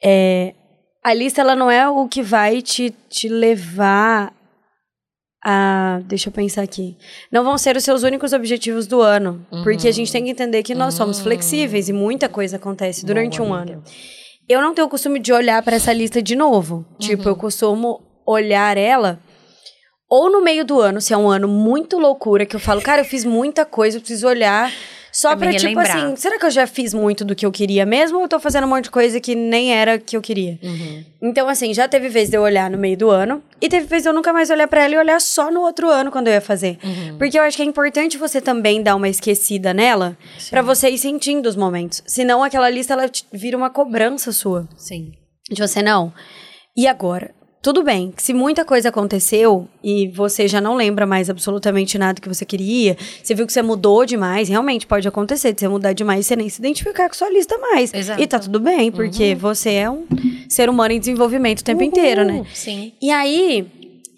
é, a lista ela não é o que vai te, te levar ah, deixa eu pensar aqui. Não vão ser os seus únicos objetivos do ano. Uhum. Porque a gente tem que entender que nós uhum. somos flexíveis e muita coisa acontece durante Boa, um amiga. ano. Eu não tenho o costume de olhar para essa lista de novo. Uhum. Tipo, eu costumo olhar ela ou no meio do ano, se é um ano muito loucura, que eu falo, cara, eu fiz muita coisa, eu preciso olhar só pra, pra tipo assim, será que eu já fiz muito do que eu queria mesmo ou eu tô fazendo um monte de coisa que nem era que eu queria? Uhum. Então, assim, já teve vez de eu olhar no meio do ano e teve vez de eu nunca mais olhar para ela e olhar só no outro ano quando eu ia fazer. Uhum. Porque eu acho que é importante você também dar uma esquecida nela para você ir sentindo os momentos. Senão aquela lista ela vira uma cobrança sua. Sim. De você não. E agora? Tudo bem, se muita coisa aconteceu e você já não lembra mais absolutamente nada que você queria, você viu que você mudou demais, realmente pode acontecer de você mudar demais e você nem se identificar com sua lista mais. Exato. E tá tudo bem, porque uhum. você é um ser humano em desenvolvimento o tempo Uhul. inteiro, né? Sim. E aí,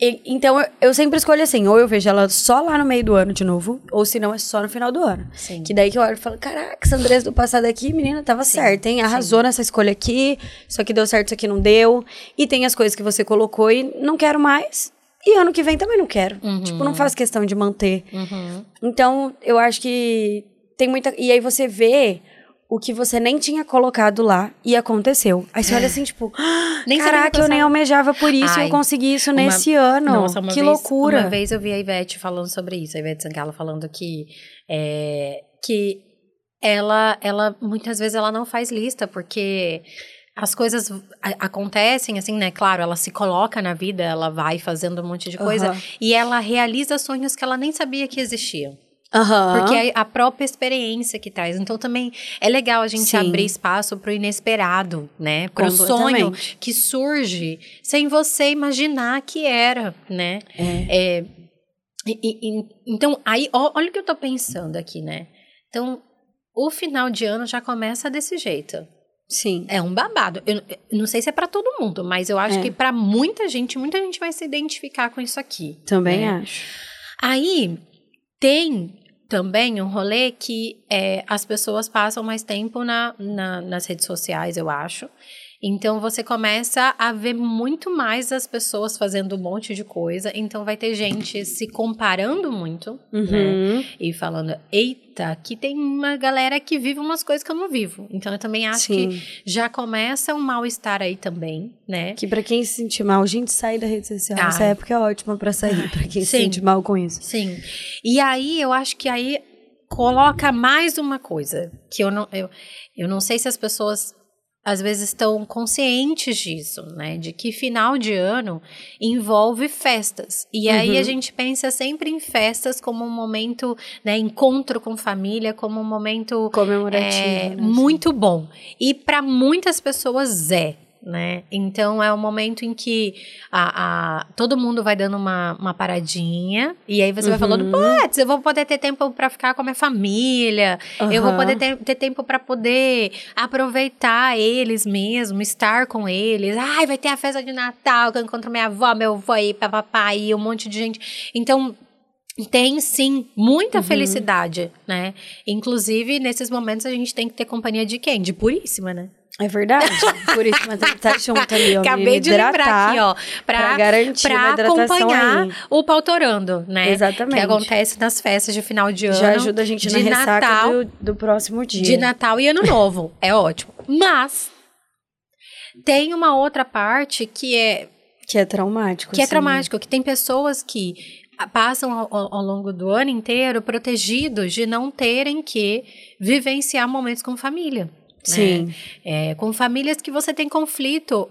e, então, eu, eu, sempre escolho assim, ou eu vejo ela só lá no meio do ano de novo, ou se não é só no final do ano. Sim. Que daí que eu olho e falo, caraca, essa Andressa do passado aqui, menina, tava sim, certa, hein? Arrasou sim. nessa escolha aqui, isso aqui deu certo, isso aqui não deu. E tem as coisas que você colocou e não quero mais. E ano que vem também não quero. Uhum. Tipo, não faço questão de manter. Uhum. Então, eu acho que tem muita... E aí você vê o que você nem tinha colocado lá e aconteceu. Aí você olha assim, tipo, ah, nem caraca, eu nem almejava por isso Ai, e eu consegui isso uma, nesse ano. Nossa, que vez, loucura. Uma vez eu vi a Ivete falando sobre isso, a Ivete Sangalo falando que, é, que ela, ela, muitas vezes ela não faz lista, porque as coisas acontecem, assim, né? Claro, ela se coloca na vida, ela vai fazendo um monte de coisa uhum. e ela realiza sonhos que ela nem sabia que existiam. Uhum. Porque é a própria experiência que traz. Então também é legal a gente Sim. abrir espaço para o inesperado, né? Para o sonho que surge sem você imaginar que era, né? É. é e, e, então, aí, ó, olha o que eu tô pensando aqui, né? Então, o final de ano já começa desse jeito. Sim. É um babado. Eu, eu não sei se é para todo mundo, mas eu acho é. que para muita gente, muita gente vai se identificar com isso aqui. Também né? acho. Aí tem também um rolê que é, as pessoas passam mais tempo na, na, nas redes sociais, eu acho. Então você começa a ver muito mais as pessoas fazendo um monte de coisa. Então vai ter gente se comparando muito, uhum. né? E falando, eita, aqui tem uma galera que vive umas coisas que eu não vivo. Então eu também acho Sim. que já começa um mal-estar aí também, né? Que para quem se sente mal, a gente sai da rede social. Ah. Essa época é ótima para sair, para quem Sim. se sente mal com isso. Sim. E aí eu acho que aí coloca mais uma coisa que eu não eu, eu não sei se as pessoas às vezes estão conscientes disso, né? De que final de ano envolve festas. E uhum. aí a gente pensa sempre em festas como um momento, né? Encontro com família, como um momento comemorativo, é, né? muito bom. E para muitas pessoas é né? Então é o momento em que a, a, todo mundo vai dando uma, uma paradinha e aí você uhum. vai falando, putz, eu vou poder ter tempo para ficar com a minha família, uhum. eu vou poder ter, ter tempo para poder aproveitar eles mesmo, estar com eles. Ai, vai ter a festa de Natal que eu encontro minha avó, meu avô e papai e um monte de gente. Então tem sim muita uhum. felicidade, né? Inclusive, nesses momentos a gente tem que ter companhia de quem? De Puríssima, né? É verdade. Puríssima tem que estar junto ali, ó. Acabei de lembrar aqui, ó. Pra, pra garantir pra acompanhar aí. o pautorando, né? Exatamente. Que acontece nas festas de final de ano. Já ajuda a gente na Natal, do, do próximo dia. De Natal e Ano Novo. é ótimo. Mas tem uma outra parte que é que é traumático. Que é assim. é traumático, que tem pessoas que passam ao, ao, longo do ano inteiro protegidos de não terem que vivenciar momentos com família. Né? Sim. Né? É, com famílias que você tem conflito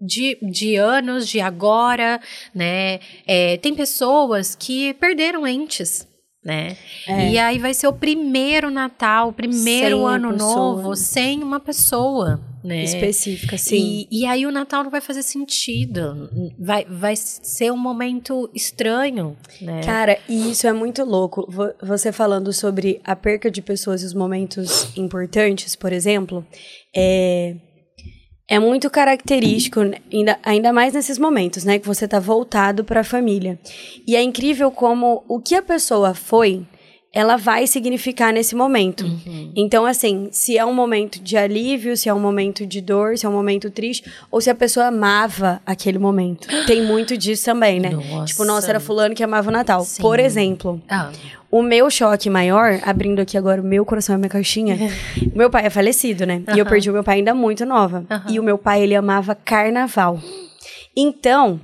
de, de anos, de agora, né? É, tem pessoas que perderam entes, né? É. E aí vai ser o primeiro Natal, o primeiro sem ano novo sem uma pessoa, né? Específica, sim. E, e, aí o Natal não vai fazer sentido. Vai, vai ser um momento estranho, né? Cara, e isso é muito louco. Você falando sobre a perca de pessoas e os momentos importantes, por exemplo, é é muito característico, ainda, ainda mais nesses momentos, né? Que você tá voltado para a família. E é incrível como o que a pessoa foi, ela vai significar nesse momento. Uhum. Então, assim, se é um momento de alívio, se é um momento de dor, se é um momento triste, ou se a pessoa amava aquele momento. Tem muito disso também, né? Nossa. Tipo, nossa, era fulano que amava o Natal. Sim. Por exemplo. Ah. O meu choque maior, abrindo aqui agora o meu coração, a minha caixinha, meu pai é falecido, né? Uhum. E eu perdi o meu pai ainda muito nova. Uhum. E o meu pai, ele amava carnaval. Então,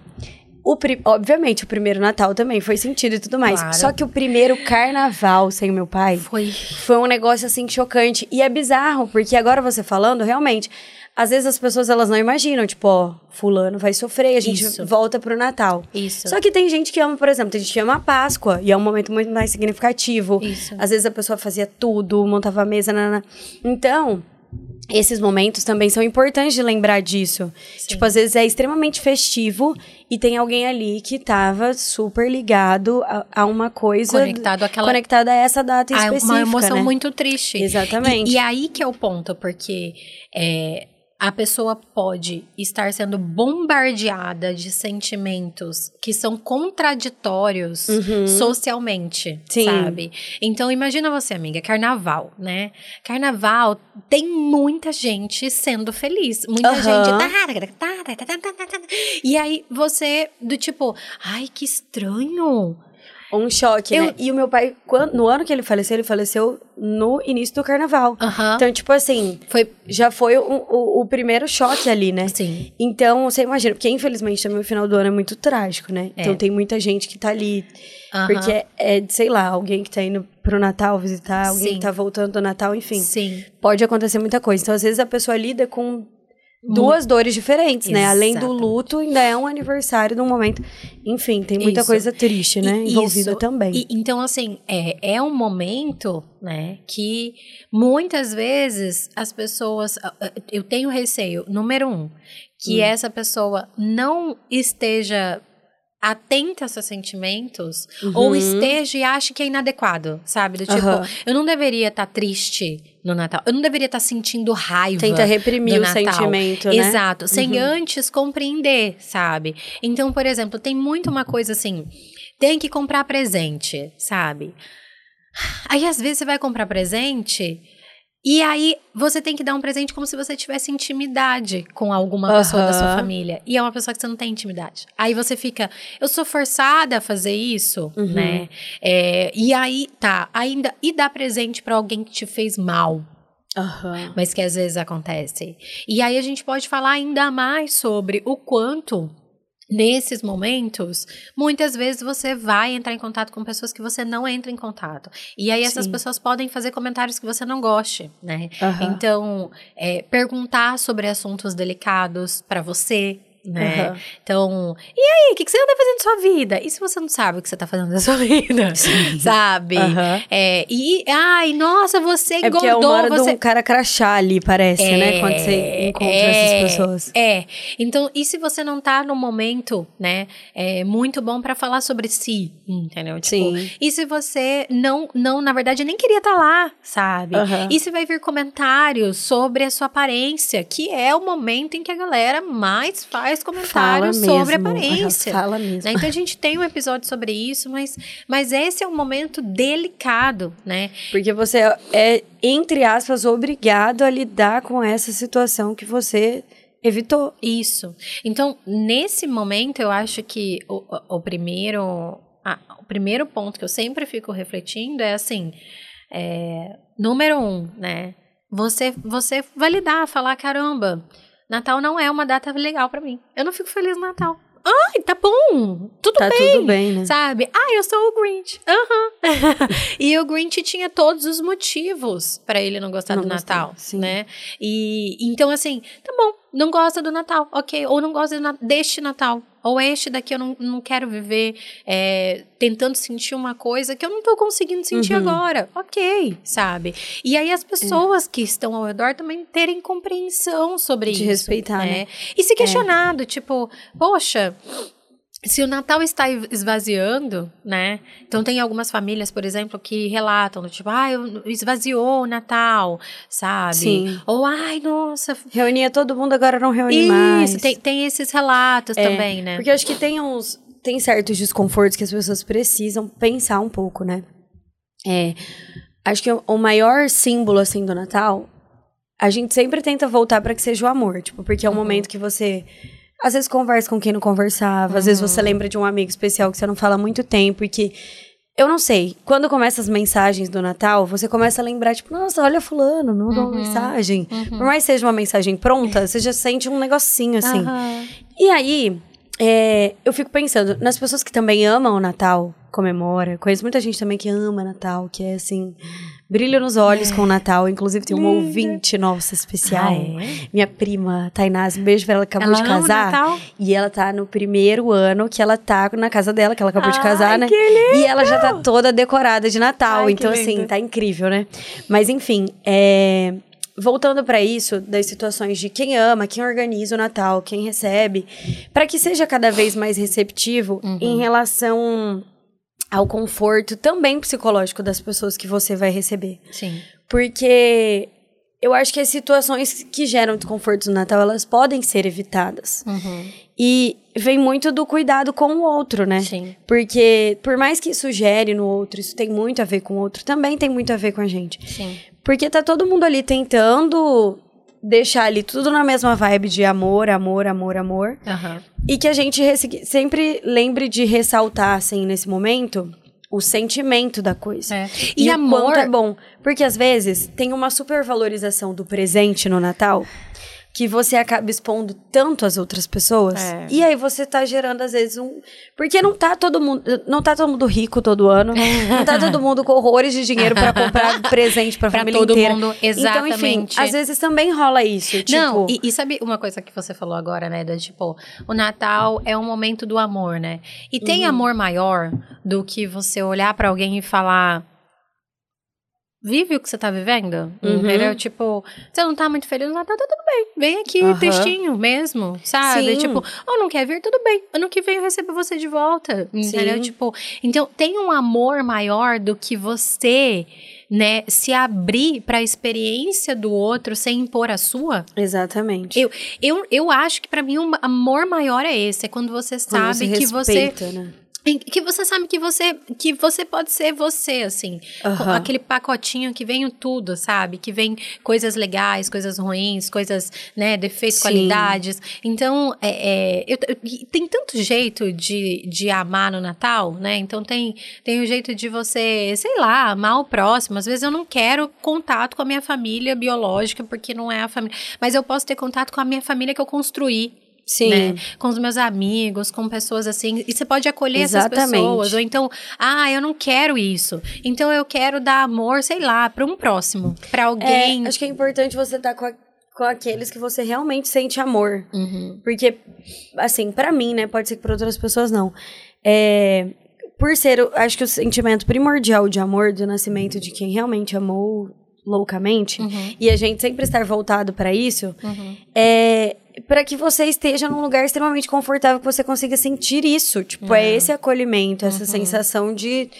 o obviamente, o primeiro Natal também foi sentido e tudo mais. Claro. Só que o primeiro carnaval sem o meu pai foi. foi um negócio assim chocante. E é bizarro, porque agora você falando, realmente, às vezes as pessoas elas não imaginam, tipo, ó, fulano vai sofrer, a gente Isso. volta pro Natal. Isso. Só que tem gente que ama, por exemplo, tem gente que ama a Páscoa e é um momento muito mais significativo. Isso. Às vezes a pessoa fazia tudo, montava a mesa, nanana. Então, esses momentos também são importantes de lembrar disso. Sim. Tipo, às vezes é extremamente festivo e tem alguém ali que tava super ligado a, a uma coisa. Conectado àquela. Conectada a essa data específica. Uma emoção né? muito triste. Exatamente. E, e aí que é o ponto, porque é, a pessoa pode estar sendo bombardeada de sentimentos que são contraditórios uhum. socialmente, Sim. sabe? Então imagina você, amiga, carnaval, né? Carnaval tem muita gente sendo feliz, muita uhum. gente e aí você do tipo, ai que estranho um choque, eu... né? E o meu pai, quando, no ano que ele faleceu, ele faleceu no início do carnaval. Uhum. Então, tipo assim, foi, já foi o, o, o, primeiro choque ali, né? Sim. Então, você imagina, porque infelizmente também o final do ano é muito trágico, né? É. Então tem muita gente que tá ali. Uhum. Porque é, é, sei lá, alguém que tá indo pro Natal visitar, alguém Sim. que tá voltando do Natal, enfim. Sim. Pode acontecer muita coisa. Então, às vezes, a pessoa lida com duas dores diferentes, né? Além do luto, ainda é um aniversário de um momento. Enfim, tem muita isso. coisa triste, né? E, envolvida isso. também. E, então, assim, é, é um momento, né, que muitas vezes as pessoas. Eu tenho receio, número um, que hum. essa pessoa não esteja atenta aos seus sentimentos uhum. ou esteja e ache que é inadequado, sabe? Do tipo, uhum. eu não deveria estar tá triste no Natal. Eu não deveria estar tá sentindo raiva. Tenta reprimir o sentimento, né? Exato, sem uhum. antes compreender, sabe? Então, por exemplo, tem muito uma coisa assim, tem que comprar presente, sabe? Aí às vezes você vai comprar presente e aí, você tem que dar um presente como se você tivesse intimidade com alguma uhum. pessoa da sua família. E é uma pessoa que você não tem intimidade. Aí você fica, eu sou forçada a fazer isso, uhum. né? É, e aí, tá, ainda. E dar presente para alguém que te fez mal. Uhum. Mas que às vezes acontece. E aí a gente pode falar ainda mais sobre o quanto Nesses momentos, muitas vezes você vai entrar em contato com pessoas que você não entra em contato. E aí essas Sim. pessoas podem fazer comentários que você não goste, né? Uhum. Então, é, perguntar sobre assuntos delicados para você, né? Uhum. Então, e aí, o que, que você anda fazendo na sua vida? E se você não sabe o que você tá fazendo na sua vida? Sim. Sabe? Uhum. É, e, ai, nossa, você engordou. É porque é uma hora você... de um cara crachá ali, parece, é, né? Quando você encontra é, essas pessoas. É. Então, e se você não tá no momento, né? É muito bom para falar sobre si, entendeu? Tipo, Sim. E se você não, não na verdade, nem queria estar tá lá, sabe? Uhum. E se vai vir comentários sobre a sua aparência, que é o momento em que a galera mais faz comentários sobre aparência. Fala mesmo. Né? Então a gente tem um episódio sobre isso, mas, mas esse é um momento delicado, né? Porque você é, entre aspas, obrigado a lidar com essa situação que você evitou. Isso. Então, nesse momento, eu acho que o, o, primeiro. Ah, o primeiro ponto que eu sempre fico refletindo é assim: é, número um, né? Você, você validar, falar, caramba, Natal não é uma data legal para mim. Eu não fico feliz no Natal. Ai, tá bom. Tudo tá bem. Tá tudo bem, né? Sabe? Ah, eu sou o Grinch. Aham. Uhum. e o Grinch tinha todos os motivos para ele não gostar não do gostar, Natal, sim. né? E então assim, tá bom, não gosta do Natal, ok. Ou não gosta deste Natal. Ou este daqui eu não, não quero viver é, tentando sentir uma coisa que eu não tô conseguindo sentir uhum. agora. Ok, sabe? E aí as pessoas é. que estão ao redor também terem compreensão sobre De isso. De respeitar, né? né? E se questionado, é. tipo, poxa, se o Natal está esvaziando, né? Então tem algumas famílias, por exemplo, que relatam, tipo, ah, esvaziou o Natal, sabe? Sim. Ou, ai, nossa. Reunia todo mundo, agora não reúne Isso, mais. Isso, tem, tem esses relatos é, também, né? Porque eu acho que tem uns. Tem certos desconfortos que as pessoas precisam pensar um pouco, né? É. Acho que o maior símbolo, assim, do Natal, a gente sempre tenta voltar para que seja o amor, tipo, porque é um uhum. momento que você às vezes conversa com quem não conversava, uhum. às vezes você uhum. lembra de um amigo especial que você não fala há muito tempo e que. Eu não sei, quando começa as mensagens do Natal, você começa a lembrar, tipo, nossa, olha fulano, não uhum. uma mensagem. Uhum. Por mais que seja uma mensagem pronta, você já sente um negocinho assim. E aí, é, eu fico pensando, nas pessoas que também amam o Natal, comemora. Conheço muita gente também que ama Natal, que é assim, brilho nos olhos é. com o Natal. Inclusive, tem uma ouvinte nossa especial. Ah, é? Minha prima, Tainaz, um beijo pra ela, acabou ela de casar. Natal? E ela tá no primeiro ano que ela tá na casa dela, que ela acabou Ai, de casar, né? E ela já tá toda decorada de Natal. Ai, então, assim, tá incrível, né? Mas enfim, é voltando para isso, das situações de quem ama, quem organiza o Natal, quem recebe, para que seja cada vez mais receptivo uhum. em relação ao conforto também psicológico das pessoas que você vai receber. Sim. Porque eu acho que as situações que geram desconforto no Natal, elas podem ser evitadas. Uhum. E vem muito do cuidado com o outro, né? Sim. Porque por mais que isso gere no outro, isso tem muito a ver com o outro, também tem muito a ver com a gente. Sim. Porque tá todo mundo ali tentando deixar ali tudo na mesma vibe de amor, amor, amor, amor. Uhum. E que a gente sempre lembre de ressaltar, assim, nesse momento, o sentimento da coisa. É. E, e amor é bom. Porque às vezes tem uma supervalorização do presente no Natal que você acaba expondo tanto as outras pessoas. É. E aí você tá gerando, às vezes, um. Porque não tá todo mundo. Não tá todo mundo rico todo ano. não tá todo mundo com horrores de dinheiro para comprar presente pra, pra família todo inteira. Mundo, exatamente. Então, enfim, às vezes também rola isso. Tipo... Não, e, e, sabe uma coisa que você falou agora, né? Do, tipo, o Natal é um momento do amor, né? E tem uhum. amor maior do que você olhar para alguém e falar vive o que você tá vivendo, uhum. entendeu? Tipo, você não tá muito feliz, não tá, tá tudo bem. Vem aqui, uhum. textinho mesmo, sabe? Sim. Tipo, ou não quer vir, tudo bem. Ano que vem eu recebo você de volta, entendeu? Sim. Tipo, então tem um amor maior do que você né, se abrir para a experiência do outro sem impor a sua. Exatamente. Eu, eu, eu acho que para mim o um amor maior é esse, é quando você sabe quando você que respeita, você né? Que você sabe que você que você pode ser você assim. Uhum. aquele pacotinho que vem tudo sabe? Que vem coisas legais coisas ruins coisas né defeitos Sim. qualidades. Então é, é eu, tem tanto jeito de, de amar no Natal né? Então tem tem o jeito de você sei lá amar o próximo. Às vezes eu não quero contato com a minha família biológica porque não é a família. Mas eu posso ter contato com a minha família que eu construí Sim. Né? Com os meus amigos, com pessoas assim. E você pode acolher Exatamente. essas pessoas. Ou então, ah, eu não quero isso. Então eu quero dar amor, sei lá, para um próximo. para alguém. É, acho que é importante você estar tá com, com aqueles que você realmente sente amor. Uhum. Porque, assim, pra mim, né? Pode ser que pra outras pessoas não. É, por ser, acho que o sentimento primordial de amor do nascimento de quem realmente amou loucamente Uhum. e a gente sempre estar voltado pra isso Uhum. é para que você esteja num lugar extremamente confortável que você consiga sentir isso tipo é, É. esse acolhimento essa Uhum. sensação de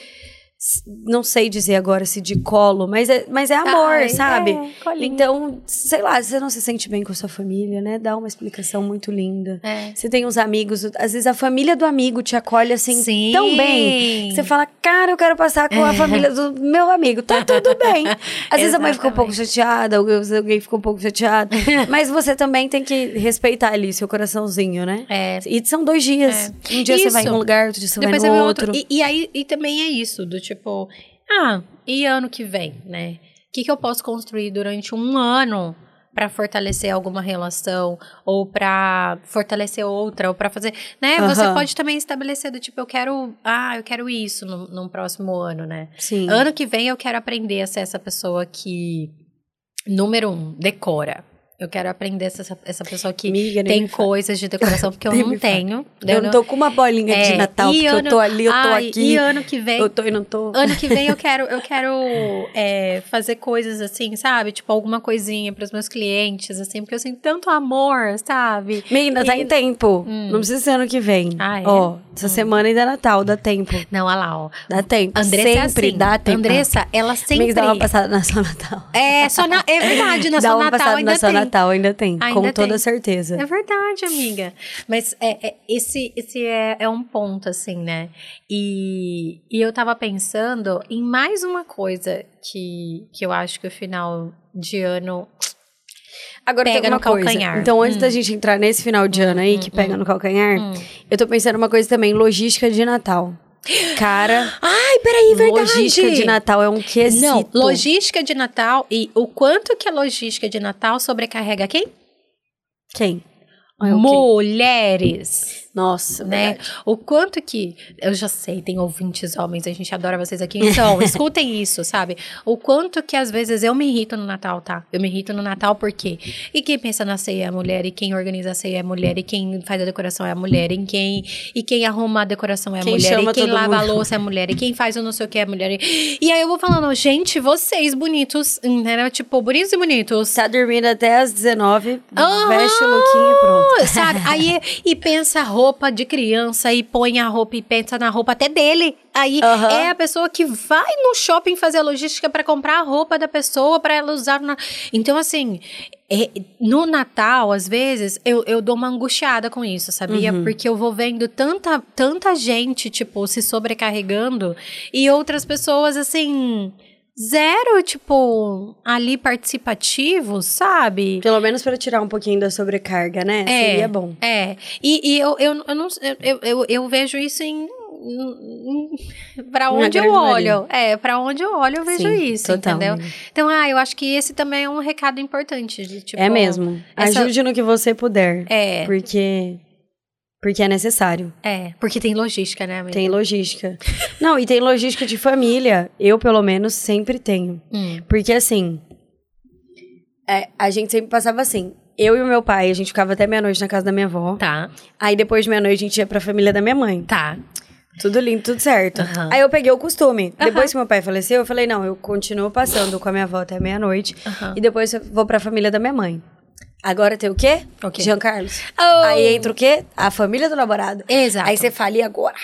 não sei dizer agora se de colo mas é, mas é amor Ai, sabe é, então sei lá você não se sente bem com a sua família né dá uma explicação muito linda É. você tem uns amigos, às vezes a família do amigo te acolhe assim Sim. tão bem. Você fala, cara, eu quero passar com a família do meu amigo. Tá tudo bem. Às vezes a mãe fica um pouco chateada, alguém fica um pouco chateado. mas você também tem que respeitar ali seu coraçãozinho, né? É. E são dois dias. Um dia você vai em Isso. um lugar, outro dia você Depois vai no vê outro. E, e aí, e também é isso, do tipo, ah, e ano que vem, né? O que, que eu posso construir durante um ano pra fortalecer alguma relação ou pra fortalecer outra ou pra fazer, né? Você Aham. pode também estabelecer do tipo, eu quero, ah, eu quero isso no, no próximo ano, né? Sim. Ano que vem eu quero aprender a ser essa pessoa que, número um, decora. Eu quero aprender essa, essa pessoa que Amiga, nem tem coisas de decoração, porque eu não tenho. Eu não tô com uma bolinha de É, Natal, e porque ano- eu tô ali, eu tô Ai, aqui. E ano que vem. Eu tô e não tô. Ano que vem eu quero, eu quero é, fazer coisas assim, sabe? Tipo, alguma coisinha pros meus clientes, assim, porque eu sinto tanto amor, sabe? Menina, tá E- em tempo. Hum. Não precisa ser ano que vem. Ah, é? Ó, essa semana ainda é Natal, dá tempo. Não, olha lá, ó. Dá tempo. Andressa é sempre assim. dá tempo. Andressa, ela sempre. Amiga, dá uma passada na sua Natal. É, só na, é verdade, na Dá sua Natal ainda na tem. Natal, ainda tem. Ainda com tem. toda certeza. É verdade, amiga. Mas é, é- esse, esse é, é um ponto, assim, né? E, e eu tava pensando em mais uma coisa que, que eu acho que o final de ano. Agora Pega tem uma no coisa. calcanhar. Então, antes Hum. da gente entrar nesse final de ano aí, que pega no calcanhar, Hum. eu tô pensando uma coisa também, logística de Natal. Cara, Ai, peraí, logística de Natal é um quesito. Não, logística de Natal e o quanto que a logística de Natal sobrecarrega quem? Quem? É? Mulheres. Nossa, né? verdade. O quanto que. Eu já sei, tem ouvintes homens, a gente adora vocês aqui. Então, escutem isso, sabe? O quanto que às vezes eu me irrito no Natal, tá? Eu me irrito no Natal porque. E quem pensa na ceia é a mulher, e quem organiza a ceia é a mulher, e quem faz a decoração é a mulher, e quem, e quem arruma a decoração é a Quem mulher, e quem lava a mundo. louça é a mulher, e quem faz o não sei o que é a mulher. E, e aí eu vou falando, gente, vocês bonitos, entendeu? Tipo, bonitos e bonitos. Tá dormindo até às 19, Aham! veste o lookinho e pronto. Sabe? Aí, e pensa roupa de criança, e põe a roupa e pensa na roupa até dele. Aí Aham. é a pessoa que vai no shopping fazer a logística pra comprar a roupa da pessoa pra ela usar. Na... Então, assim, é- no Natal, às vezes, eu, eu dou uma angustiada com isso, sabia? Uhum. Porque eu vou vendo tanta, tanta gente, tipo, se sobrecarregando e outras pessoas, assim. Zero, tipo, ali participativos, sabe? Pelo menos pra tirar um pouquinho da sobrecarga, né? É. Seria bom. É, e, e eu, eu, eu, não, eu, eu, eu vejo isso em. Na onde eu olho. É, pra onde eu olho, eu vejo Sim, isso, total, entendeu? Então, ah, eu acho que esse também é um recado importante. De, tipo, é mesmo. essa- Ajude no que você puder. É, Porque. Porque é necessário. é, porque tem logística, né, amiga? Tem logística. Não, e tem logística de família. Eu, pelo menos, sempre tenho. Hum, Porque assim. é, a gente sempre passava assim. Eu e o meu pai, a gente ficava até meia-noite na casa da minha avó. tá, Aí depois de meia-noite a gente ia pra família da minha mãe. tá. Tudo lindo, tudo certo. Aham. Aí eu peguei o costume. Aham. Depois que meu pai faleceu, eu falei, não, eu continuo passando com a minha avó até meia-noite. Aham. E depois eu vou pra família da minha mãe. Agora tem o quê? O quê? Jean Carlos. Oh! Aí entra o quê? A família do namorado. Exato. Aí você fala, e agora?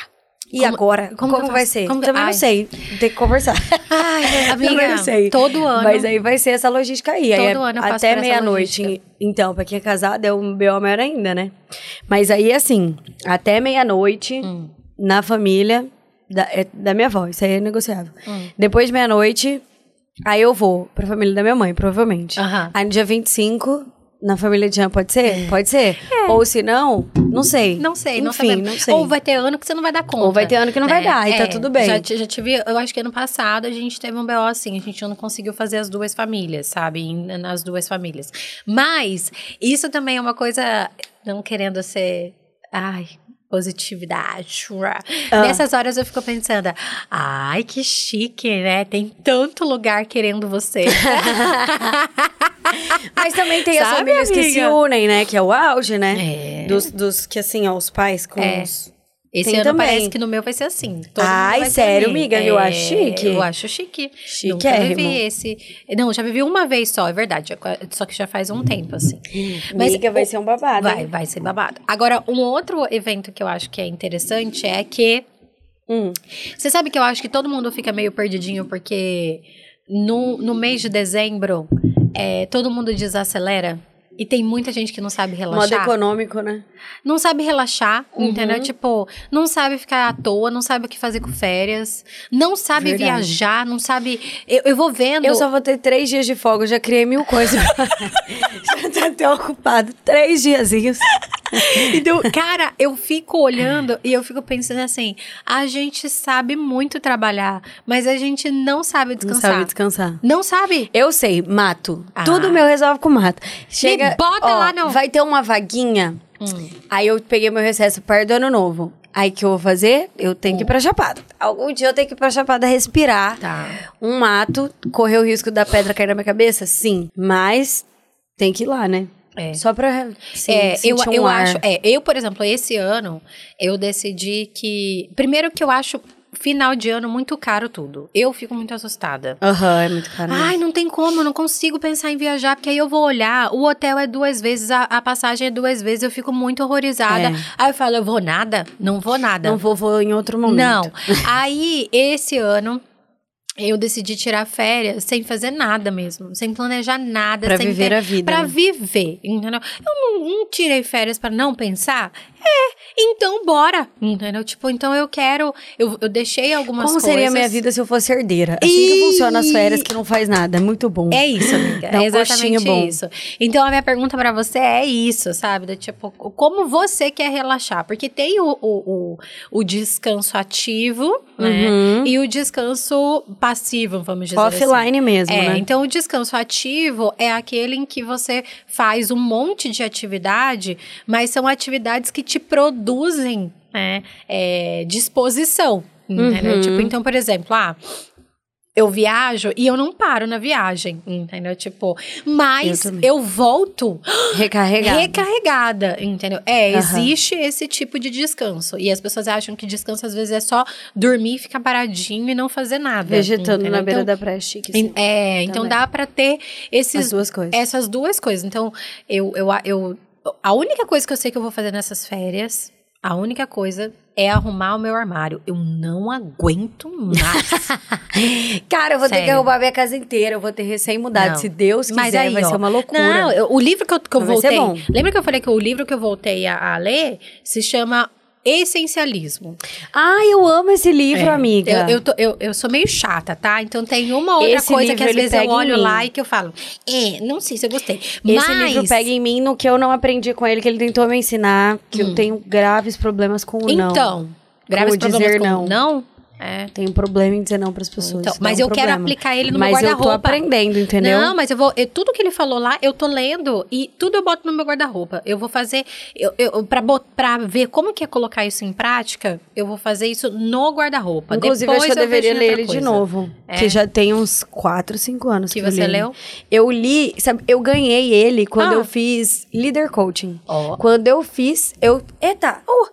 E Como- agora? como Como, vai ser? Como que- Também Ai. não sei. Tem que conversar. Ai, amiga, Também não sei. todo ano. Mas aí vai ser essa logística aí. aí Todo ano eu até meia-noite. Então, pra quem é casado, é um B.O. maior ainda, né? Mas aí, assim, até meia-noite, Hum. na família da, é da minha avó. Isso aí é negociável. Hum. Depois de meia-noite, aí eu vou pra família da minha mãe, provavelmente. Aham. Aí no dia 25, na família de Jean, pode ser? Pode ser. Ou se não, não sei. É. Não sei, não Enfim, sabemos. não sei. Ou vai ter ano que você não vai dar conta. Ou vai ter ano que não vai dar, e tá tudo bem. Já, já tive, eu acho que ano passado a gente teve um BO assim, a gente não conseguiu fazer as duas famílias, sabe? Nas duas famílias. Mas, isso também é uma coisa, não querendo ser. Ai. Positividade. Ah. Nessas horas eu fico pensando, ai, que chique, né? Tem tanto lugar querendo você. Mas também tem as Sabe, famílias que se amiga? unem, né? Que é o auge, né? É. Dos, dos que, assim, ó, os pais com É. os... Esse Tem ano também. parece que no meu vai ser assim. Ai, sério, amiga? Eu acho chique. Eu acho chique. Chiquérrimo. Nunca vivi esse. Não, já vivi uma vez só, é verdade. Só que já faz um tempo, assim. Mas Amiga, vai o- ser um babado. Vai, vai ser babado. Agora, um outro evento que eu acho que é interessante é que. Hum. Você sabe que eu acho que todo mundo fica meio perdidinho porque no, no mês de dezembro é, todo mundo desacelera. E tem muita gente que não sabe Modo relaxar. econômico, né? Não sabe relaxar, Uhum. entendeu? Tipo, não sabe ficar à toa, não sabe o que fazer com férias, não sabe Verdade. viajar, não sabe. Eu, eu vou vendo. Eu só vou ter três dias de folga, eu já criei mil coisas. já tô até ocupado. Três diazinhos. Então, cara, eu fico olhando e eu fico pensando assim: a gente sabe muito trabalhar, mas a gente não sabe Não descansar. sabe descansar. Não sabe? Eu sei, mato. Ah. Tudo meu resolve com mato. Chega, bota ó, lá no- Vai ter uma vaguinha. Hum. Aí eu peguei meu recesso perto do ano novo. Aí o que eu vou fazer? Eu tenho que ir pra Chapada. Algum dia eu tenho que ir pra Chapada respirar. Tá. Um mato, correr o risco da pedra cair na minha cabeça? Sim. Mas tem que ir lá, né? É. Só pra sim, é, eu, um eu ar. acho. É, eu, por exemplo, esse ano, eu decidi que. Primeiro que eu acho final de ano muito caro tudo. Eu fico muito assustada. Aham, é muito caro. Ai, não tem como, eu não consigo pensar em viajar, porque aí eu vou olhar, o hotel é duas vezes, a, a passagem é duas vezes, eu fico muito horrorizada. É. Aí eu falo, eu vou nada? Não vou nada. Não vou, vou em outro momento. Não. Aí, esse ano, eu decidi tirar férias sem fazer nada mesmo, sem planejar nada. Pra sem viver ter- a vida, Pra né? viver, entendeu? Eu não, não tirei férias pra não pensar. É, então bora, entendeu? Tipo, então eu quero, eu, eu deixei algumas Como coisas. seria a minha vida se eu fosse herdeira? Assim que Ih! funciona as férias, que não faz nada. É muito bom. É isso, amiga. Dá um é exatamente gostinho bom. isso. Então, a minha pergunta pra você é isso, sabe? Do tipo, como você quer relaxar? Porque tem o, o, o, o descanso ativo, né? Uhum. E o descanso passivo, vamos dizer assim. Offline mesmo, É, né? então o descanso ativo é aquele em que você faz um monte de atividade, mas são atividades que te produzem né, é, disposição. Uhum. Tipo, então, por exemplo, ah, eu viajo e eu não paro na viagem, entendeu? Tipo, mas Eu eu, volto Recarregado. recarregada, entendeu? É, Aham. existe esse tipo de descanso. E as pessoas acham que descanso às vezes é só dormir, ficar paradinho e não fazer nada. Vegetando entendeu? na beira Então, da praia chique. Assim. É, então Também. dá pra ter esses, As duas coisas. essas duas coisas. Então, eu, eu, eu. A única coisa que eu sei que eu vou fazer nessas férias, a única coisa é arrumar o meu armário. Eu não aguento mais. Cara, eu vou ter que Sério. arrumar minha casa inteira. Eu vou ter recém-mudado. Se Deus quiser, Mas aí, vai ó, ser uma loucura. Não, eu- o livro que eu, que eu voltei. Lembra que eu falei que o livro que eu voltei a, a ler se chama Essencialismo. Ai, eu amo esse livro, É, amiga. Eu, eu, tô- eu, eu sou meio chata, tá? Então tem uma outra Esse coisa que às vezes eu olho lá e que eu falo, é, não sei se eu gostei. Esse Mas, livro pega em mim no que eu não aprendi com ele, que ele tentou me ensinar, que eu tenho graves problemas com o não. Então, graves problemas dizer com não. não? É. Tenho problema em dizer não pras pessoas. Então, mas um eu quero problema. aplicar ele no meu Mas eu tô guarda-roupa. aprendendo, entendeu? Não, mas eu vou. eu- tudo que ele falou lá, eu tô lendo e tudo eu boto no meu guarda-roupa. Eu vou fazer. Eu, eu, pra ver como que é colocar isso em prática, eu vou fazer isso no guarda-roupa. Inclusive, Depois acho que eu deveria ler ele de novo. É. Que já tem uns 4, 5 anos que, Que eu você li leu? Eu li, sabe, eu ganhei ele quando Ah. eu fiz líder coaching. Ó. Quando eu fiz, eu. Eita! Uh,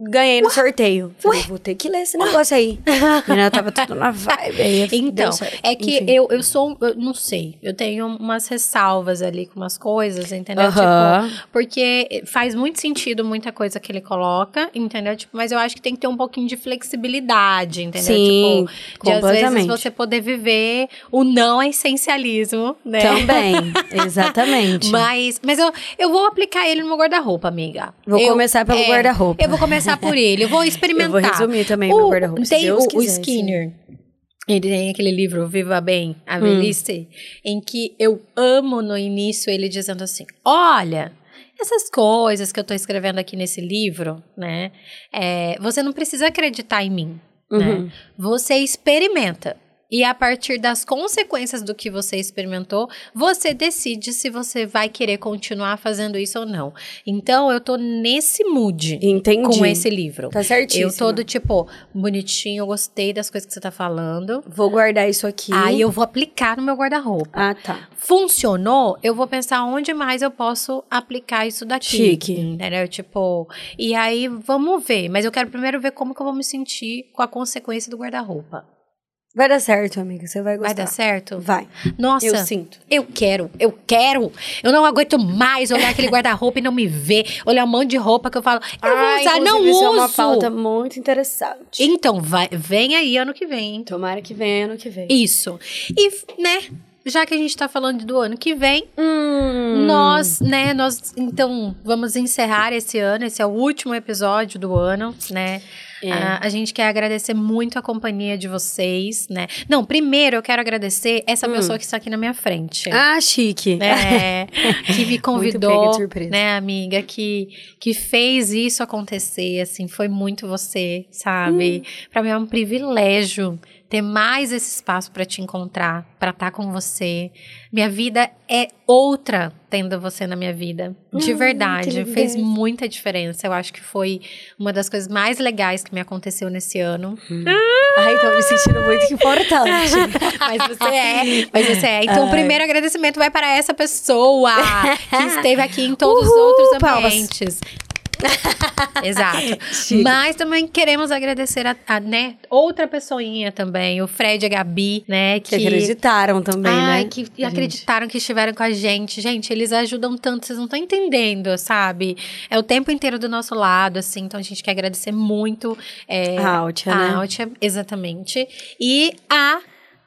ganhei no sorteio. Falei, vou ter que ler esse negócio aí. Menina, tava tudo na vibe. Aí Então, é que Enfim. eu, eu sou, eu não sei, eu tenho umas ressalvas ali com umas coisas, entendeu? Aham. Tipo, porque faz muito sentido muita coisa que ele coloca, entendeu? Tipo, mas eu acho que tem que ter um pouquinho de flexibilidade, entendeu? Sim, tipo, de às vezes você poder viver o não essencialismo, né? Também, exatamente. Mas, mas eu, eu vou aplicar ele no meu guarda-roupa, amiga. Vou Eu- começar pelo é, guarda-roupa. Eu vou começar por ele, eu vou experimentar. Eu vou resumir também o, meu guarda-roupa, Tem o, o quiser, sim. Skinner. Ele tem aquele livro Viva Bem, a Hum. Velhice, em que eu amo no início ele dizendo assim: Olha, essas coisas que eu tô escrevendo aqui nesse livro, né? é, você não precisa acreditar em mim, né? Uhum. Você experimenta. E a partir das consequências do que você experimentou, você decide se você vai querer continuar fazendo isso ou não. Então, eu tô nesse mood Entendi. com esse livro. Tá certíssimo. Eu tô do tipo, bonitinho, eu gostei das coisas que você tá falando. Vou guardar isso aqui. Aí eu vou aplicar no meu guarda-roupa. Ah, tá. Funcionou, eu vou pensar onde mais eu posso aplicar isso daqui. Chique. Entendeu? Tipo, e aí vamos ver. Mas eu quero primeiro ver como que eu vou me sentir com a consequência do guarda-roupa. Vai dar certo, amiga. Você vai gostar. Vai dar certo? Vai. Nossa, Eu sinto. Eu quero, eu quero. Eu não aguento mais olhar aquele guarda-roupa e não me ver. Olhar um monte de roupa que eu falo, eu vou usar, não uso. Isso é uma pauta muito interessante. Então, vai, vem aí ano que vem. hein? Tomara que venha ano que vem. Isso. E, né, já que a gente tá falando do ano que vem, Hum. nós, né, nós, então, vamos encerrar esse ano. Esse é o último episódio do ano, né? É. Ah, a gente quer agradecer muito a companhia de vocês, né? Não, primeiro eu quero agradecer essa pessoa que está aqui na minha frente. Hum. Ah, chique. É, que me convidou, né, amiga, que, que fez isso acontecer, assim, foi muito você, sabe? Hum. Pra mim é um privilégio ter mais esse espaço pra te encontrar, pra estar com você. Minha vida é outra tendo você na minha vida, de Hum, verdade, fez muita diferença. Eu acho que foi uma das coisas mais legais que me aconteceu nesse ano. Ai, tô me sentindo muito importante. Mas você é. Mas você é. Então, o Ai. primeiro agradecimento vai para essa pessoa que esteve aqui em todos os Uhul, outros palmas. Exato. Chique. Mas também queremos agradecer a, a, né, outra pessoinha também, o Fred e a Gabi, né? Que acreditaram também, Ai, né? que gente? acreditaram que estiveram com a gente. Gente, eles ajudam tanto, vocês não estão entendendo, sabe? É o tempo inteiro do nosso lado, assim. Então a gente quer agradecer muito. É, A Altia, a né? Altia, exatamente. E a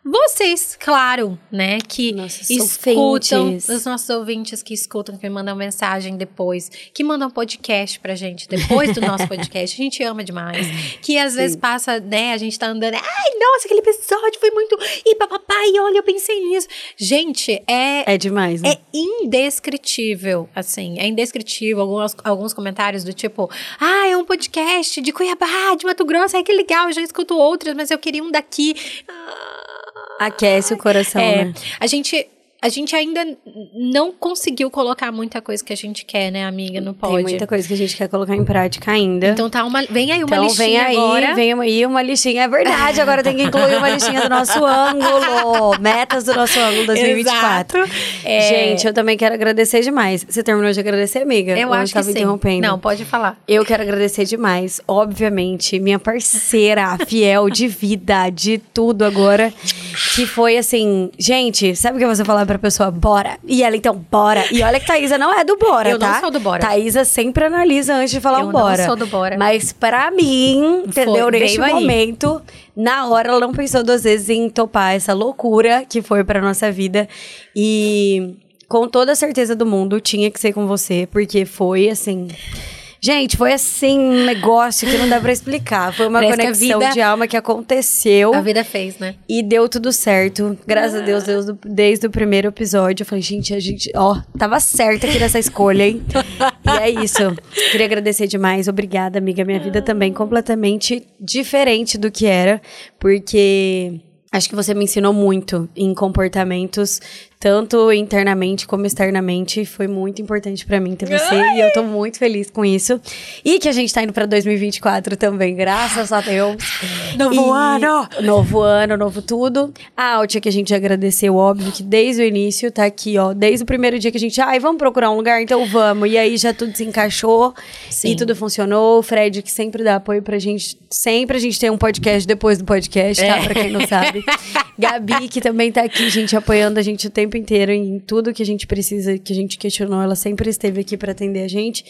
vocês, claro, né? Que Nossos escutam, ouvintes. os nossos ouvintes que escutam, que me mandam mensagem depois, que mandam podcast pra gente depois do nosso podcast. A gente ama demais. Que às vezes passa, né? A gente tá andando, ai, nossa, aquele episódio foi muito. E papai, olha, eu pensei nisso. Gente, é É demais, né? é indescritível, assim, é indescritível. Alguns, alguns comentários do tipo, ah, é um podcast de Cuiabá, de Mato Grosso, ai que legal, eu já escuto outros, mas eu queria um daqui. Aquece o coração, é, né? a gente. A gente ainda não conseguiu colocar muita coisa que a gente quer, né, amiga? No Tem pod. muita coisa que a gente quer colocar em prática ainda. Então tá uma. Vem aí uma Então listinha vem aí, agora. vem aí uma listinha. É verdade, agora tem que incluir uma listinha do nosso ângulo. Metas do nosso ângulo 2024. Exato. É, Gente, eu também quero agradecer demais. Você terminou de agradecer, amiga? eu acho que sim. interrompendo? Não, pode falar. Eu quero agradecer demais, obviamente, minha parceira fiel de vida, de tudo agora. Que foi assim, gente, sabe o que você falar pra pessoa? Bora. E ela, então, bora. E olha que Thaísa não é do bora, Eu não tá? sou do bora. Thaísa sempre analisa antes de falar Eu um não bora. sou do bora. Mas pra mim, entendeu? Foi, Neste veio aí. momento, na hora, ela não pensou duas vezes em topar essa loucura que foi pra nossa vida. E com toda a certeza do mundo, tinha que ser com você, porque foi assim. Gente, foi assim um negócio que não dá pra explicar. Foi uma Parece conexão vida- de alma que aconteceu A vida fez, né? e deu tudo certo. Graças a Deus, Deus, desde o primeiro episódio. Eu falei, gente, a gente, ó, tava certa aqui nessa escolha, hein? e é isso. Queria agradecer demais. Obrigada, amiga. Minha vida também completamente diferente do que era, porque acho que você me ensinou muito em comportamentos, tanto internamente como externamente. Foi muito importante pra mim ter você e eu tô muito feliz com isso. E que a gente tá indo pra 2024 também, graças a Deus. Novo E- ano! Novo ano, novo tudo. A Altia que a gente agradeceu, óbvio, que desde o início tá aqui, ó. Desde o primeiro dia que a gente, ai, vamos procurar um lugar, então vamos. E aí já tudo se encaixou Sim. e tudo funcionou. O Fred que sempre dá apoio pra gente. Sempre a gente tem um podcast depois do podcast, tá? É. Pra quem não sabe. Gabi, que também tá aqui, gente, apoiando a gente o tempo inteiro em tudo que a gente precisa, que a gente questionou. Ela sempre esteve aqui pra atender a gente.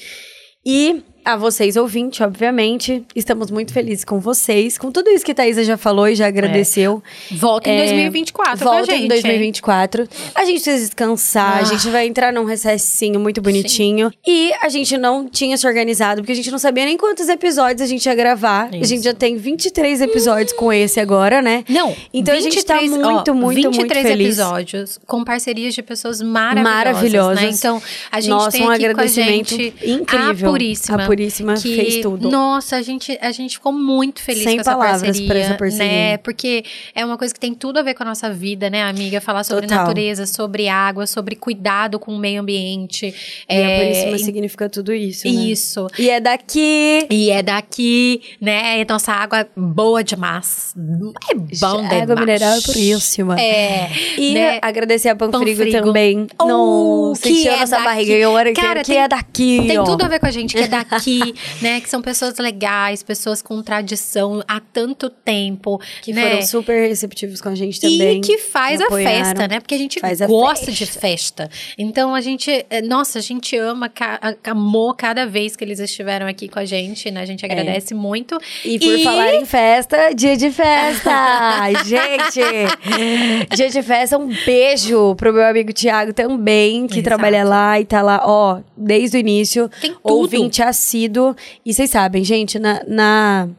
E a vocês, ouvintes, obviamente, estamos muito felizes com vocês, com tudo isso que a Thaisa já falou e já agradeceu. Volta em É, 2024 com a Volta gente. em hein? 2024. A gente precisa descansar, a Ah. gente vai entrar num recessinho muito bonitinho. E a gente não tinha se organizado, porque a gente não sabia nem quantos episódios a gente ia gravar. A Isso. gente já tem 23 episódios com esse agora, né? Não, Então a gente tá 23, muito, ó, muito, muito 23 feliz. episódios com parcerias de pessoas maravilhosas. Maravilhosas. Né? Então, a gente Nossa, tem um a agradecimento incrível. a Puríssima. A Puríssima que, fez tudo. Nossa, a gente, a gente ficou muito feliz Sem com essa palavras parceria, pra essa parceria. né? Porque é uma coisa que tem tudo a ver com a nossa vida, né, amiga? Falar sobre Total. natureza, sobre água, sobre cuidado com o meio ambiente. E a Puríssima e- significa tudo isso, né? isso. E é daqui. E é daqui, né? E nossa água é boa demais. É bom água demais. mineral é puríssima. É. E né? agradecer a Panfrigo, Panfrigo. também. Oh, não, que sentiu é nossa daqui. barriga e a hora Cara, que tem- é daqui, Tem ó. tudo a ver com a gente, que é daqui, né? Que são pessoas legais, pessoas com tradição há tanto tempo. Que né? foram super receptivos com a gente também. E que faz a apoiaram. festa, né? Porque a gente gosta festa. de festa. Então a gente, é, nossa, a gente ama, amou cada vez que eles estiveram aqui com a gente, né? A gente agradece muito. E por E- falar em festa, dia de festa! gente! Dia de festa, um beijo pro meu amigo Thiago também, que Exato. trabalha lá e tá lá, ó, desde o início. Tem tudo. Ouvinte assíduo. E vocês sabem, gente, na. na-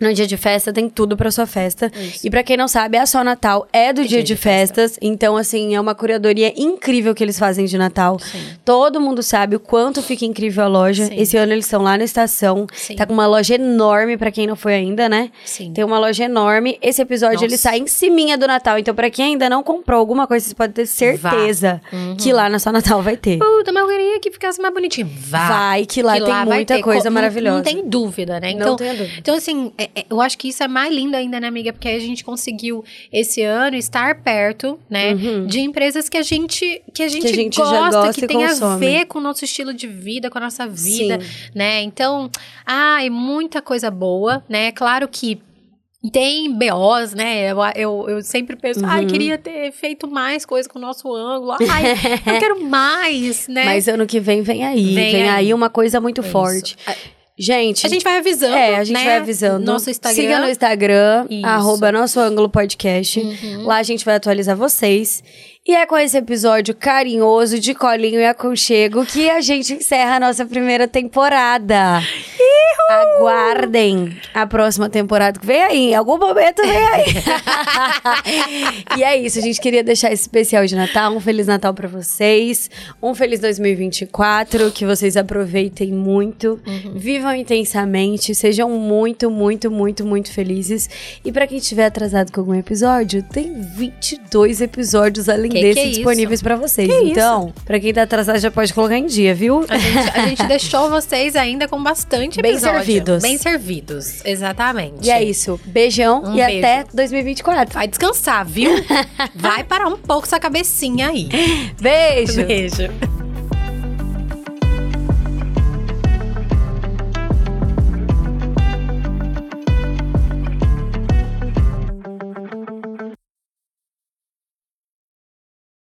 no dia de festa tem tudo pra sua festa. Isso. E pra quem não sabe, a Só Natal é do dia, dia de, de festa. festas. Então, assim, é uma curadoria incrível que eles fazem de Natal. Sim. Todo mundo sabe o quanto fica incrível a loja. Sim. Esse ano eles estão lá na estação. Sim. Tá com uma loja enorme pra quem não foi ainda, né? Sim. Tem uma loja enorme. Esse episódio ele Nossa. sai em ciminha do Natal. Então, pra quem ainda não comprou alguma coisa, vocês podem ter certeza Uhum. que lá na Só Natal vai ter. Puta, mas eu queria que ficasse mais bonitinho. Vá. Vai, que lá Que tem lá vai muita coisa Co- não- maravilhosa. Não, tem dúvida, né? Não Então, tenho dúvida. então assim, é- é- eu acho que isso é mais lindo ainda, né, amiga? Porque a gente conseguiu, esse ano, estar perto, né? De empresas que a gente, que a gente, Uhum. a gente gosta, gosta que tem a consome. ver com o nosso estilo de vida, com a nossa vida, Sim. né? Então, ai, muita coisa boa, né? Claro que tem BOs, né? Eu, eu, eu sempre penso, ai, Uhum. queria ter feito mais coisa com o nosso ângulo. Ai, eu quero mais, né? Mas ano que vem vem aí. Vem, Vem aí. aí. uma coisa muito Isso. forte. Gente. A gente vai avisando. É, a gente né? vai avisando. Nosso Instagram. Siga no Instagram, Isso. arroba nosso ângulo podcast. Uhum. Lá a gente vai atualizar vocês. E é com esse episódio carinhoso, de colinho e aconchego que a gente encerra a nossa primeira temporada. Aguardem a próxima temporada que vem aí. Em algum momento vem aí. e é isso, a gente queria deixar esse especial de Natal. Um Feliz Natal pra vocês. Um Feliz 2024. Que vocês aproveitem muito. Vivam intensamente. Sejam muito, muito, muito, muito felizes. E pra quem estiver atrasado com algum episódio, tem 22 episódios além Que desse que é isso? disponíveis pra vocês. Que então, pra quem tá atrasado já pode colocar em dia, viu? A gente, a gente deixou vocês ainda com bastante Bem episódio. servidos. Bem servidos, exatamente. E é isso. Beijão Um e beijo. até 2024. Vai descansar, viu? Vai parar um pouco essa cabecinha aí. Beijo! Beijo.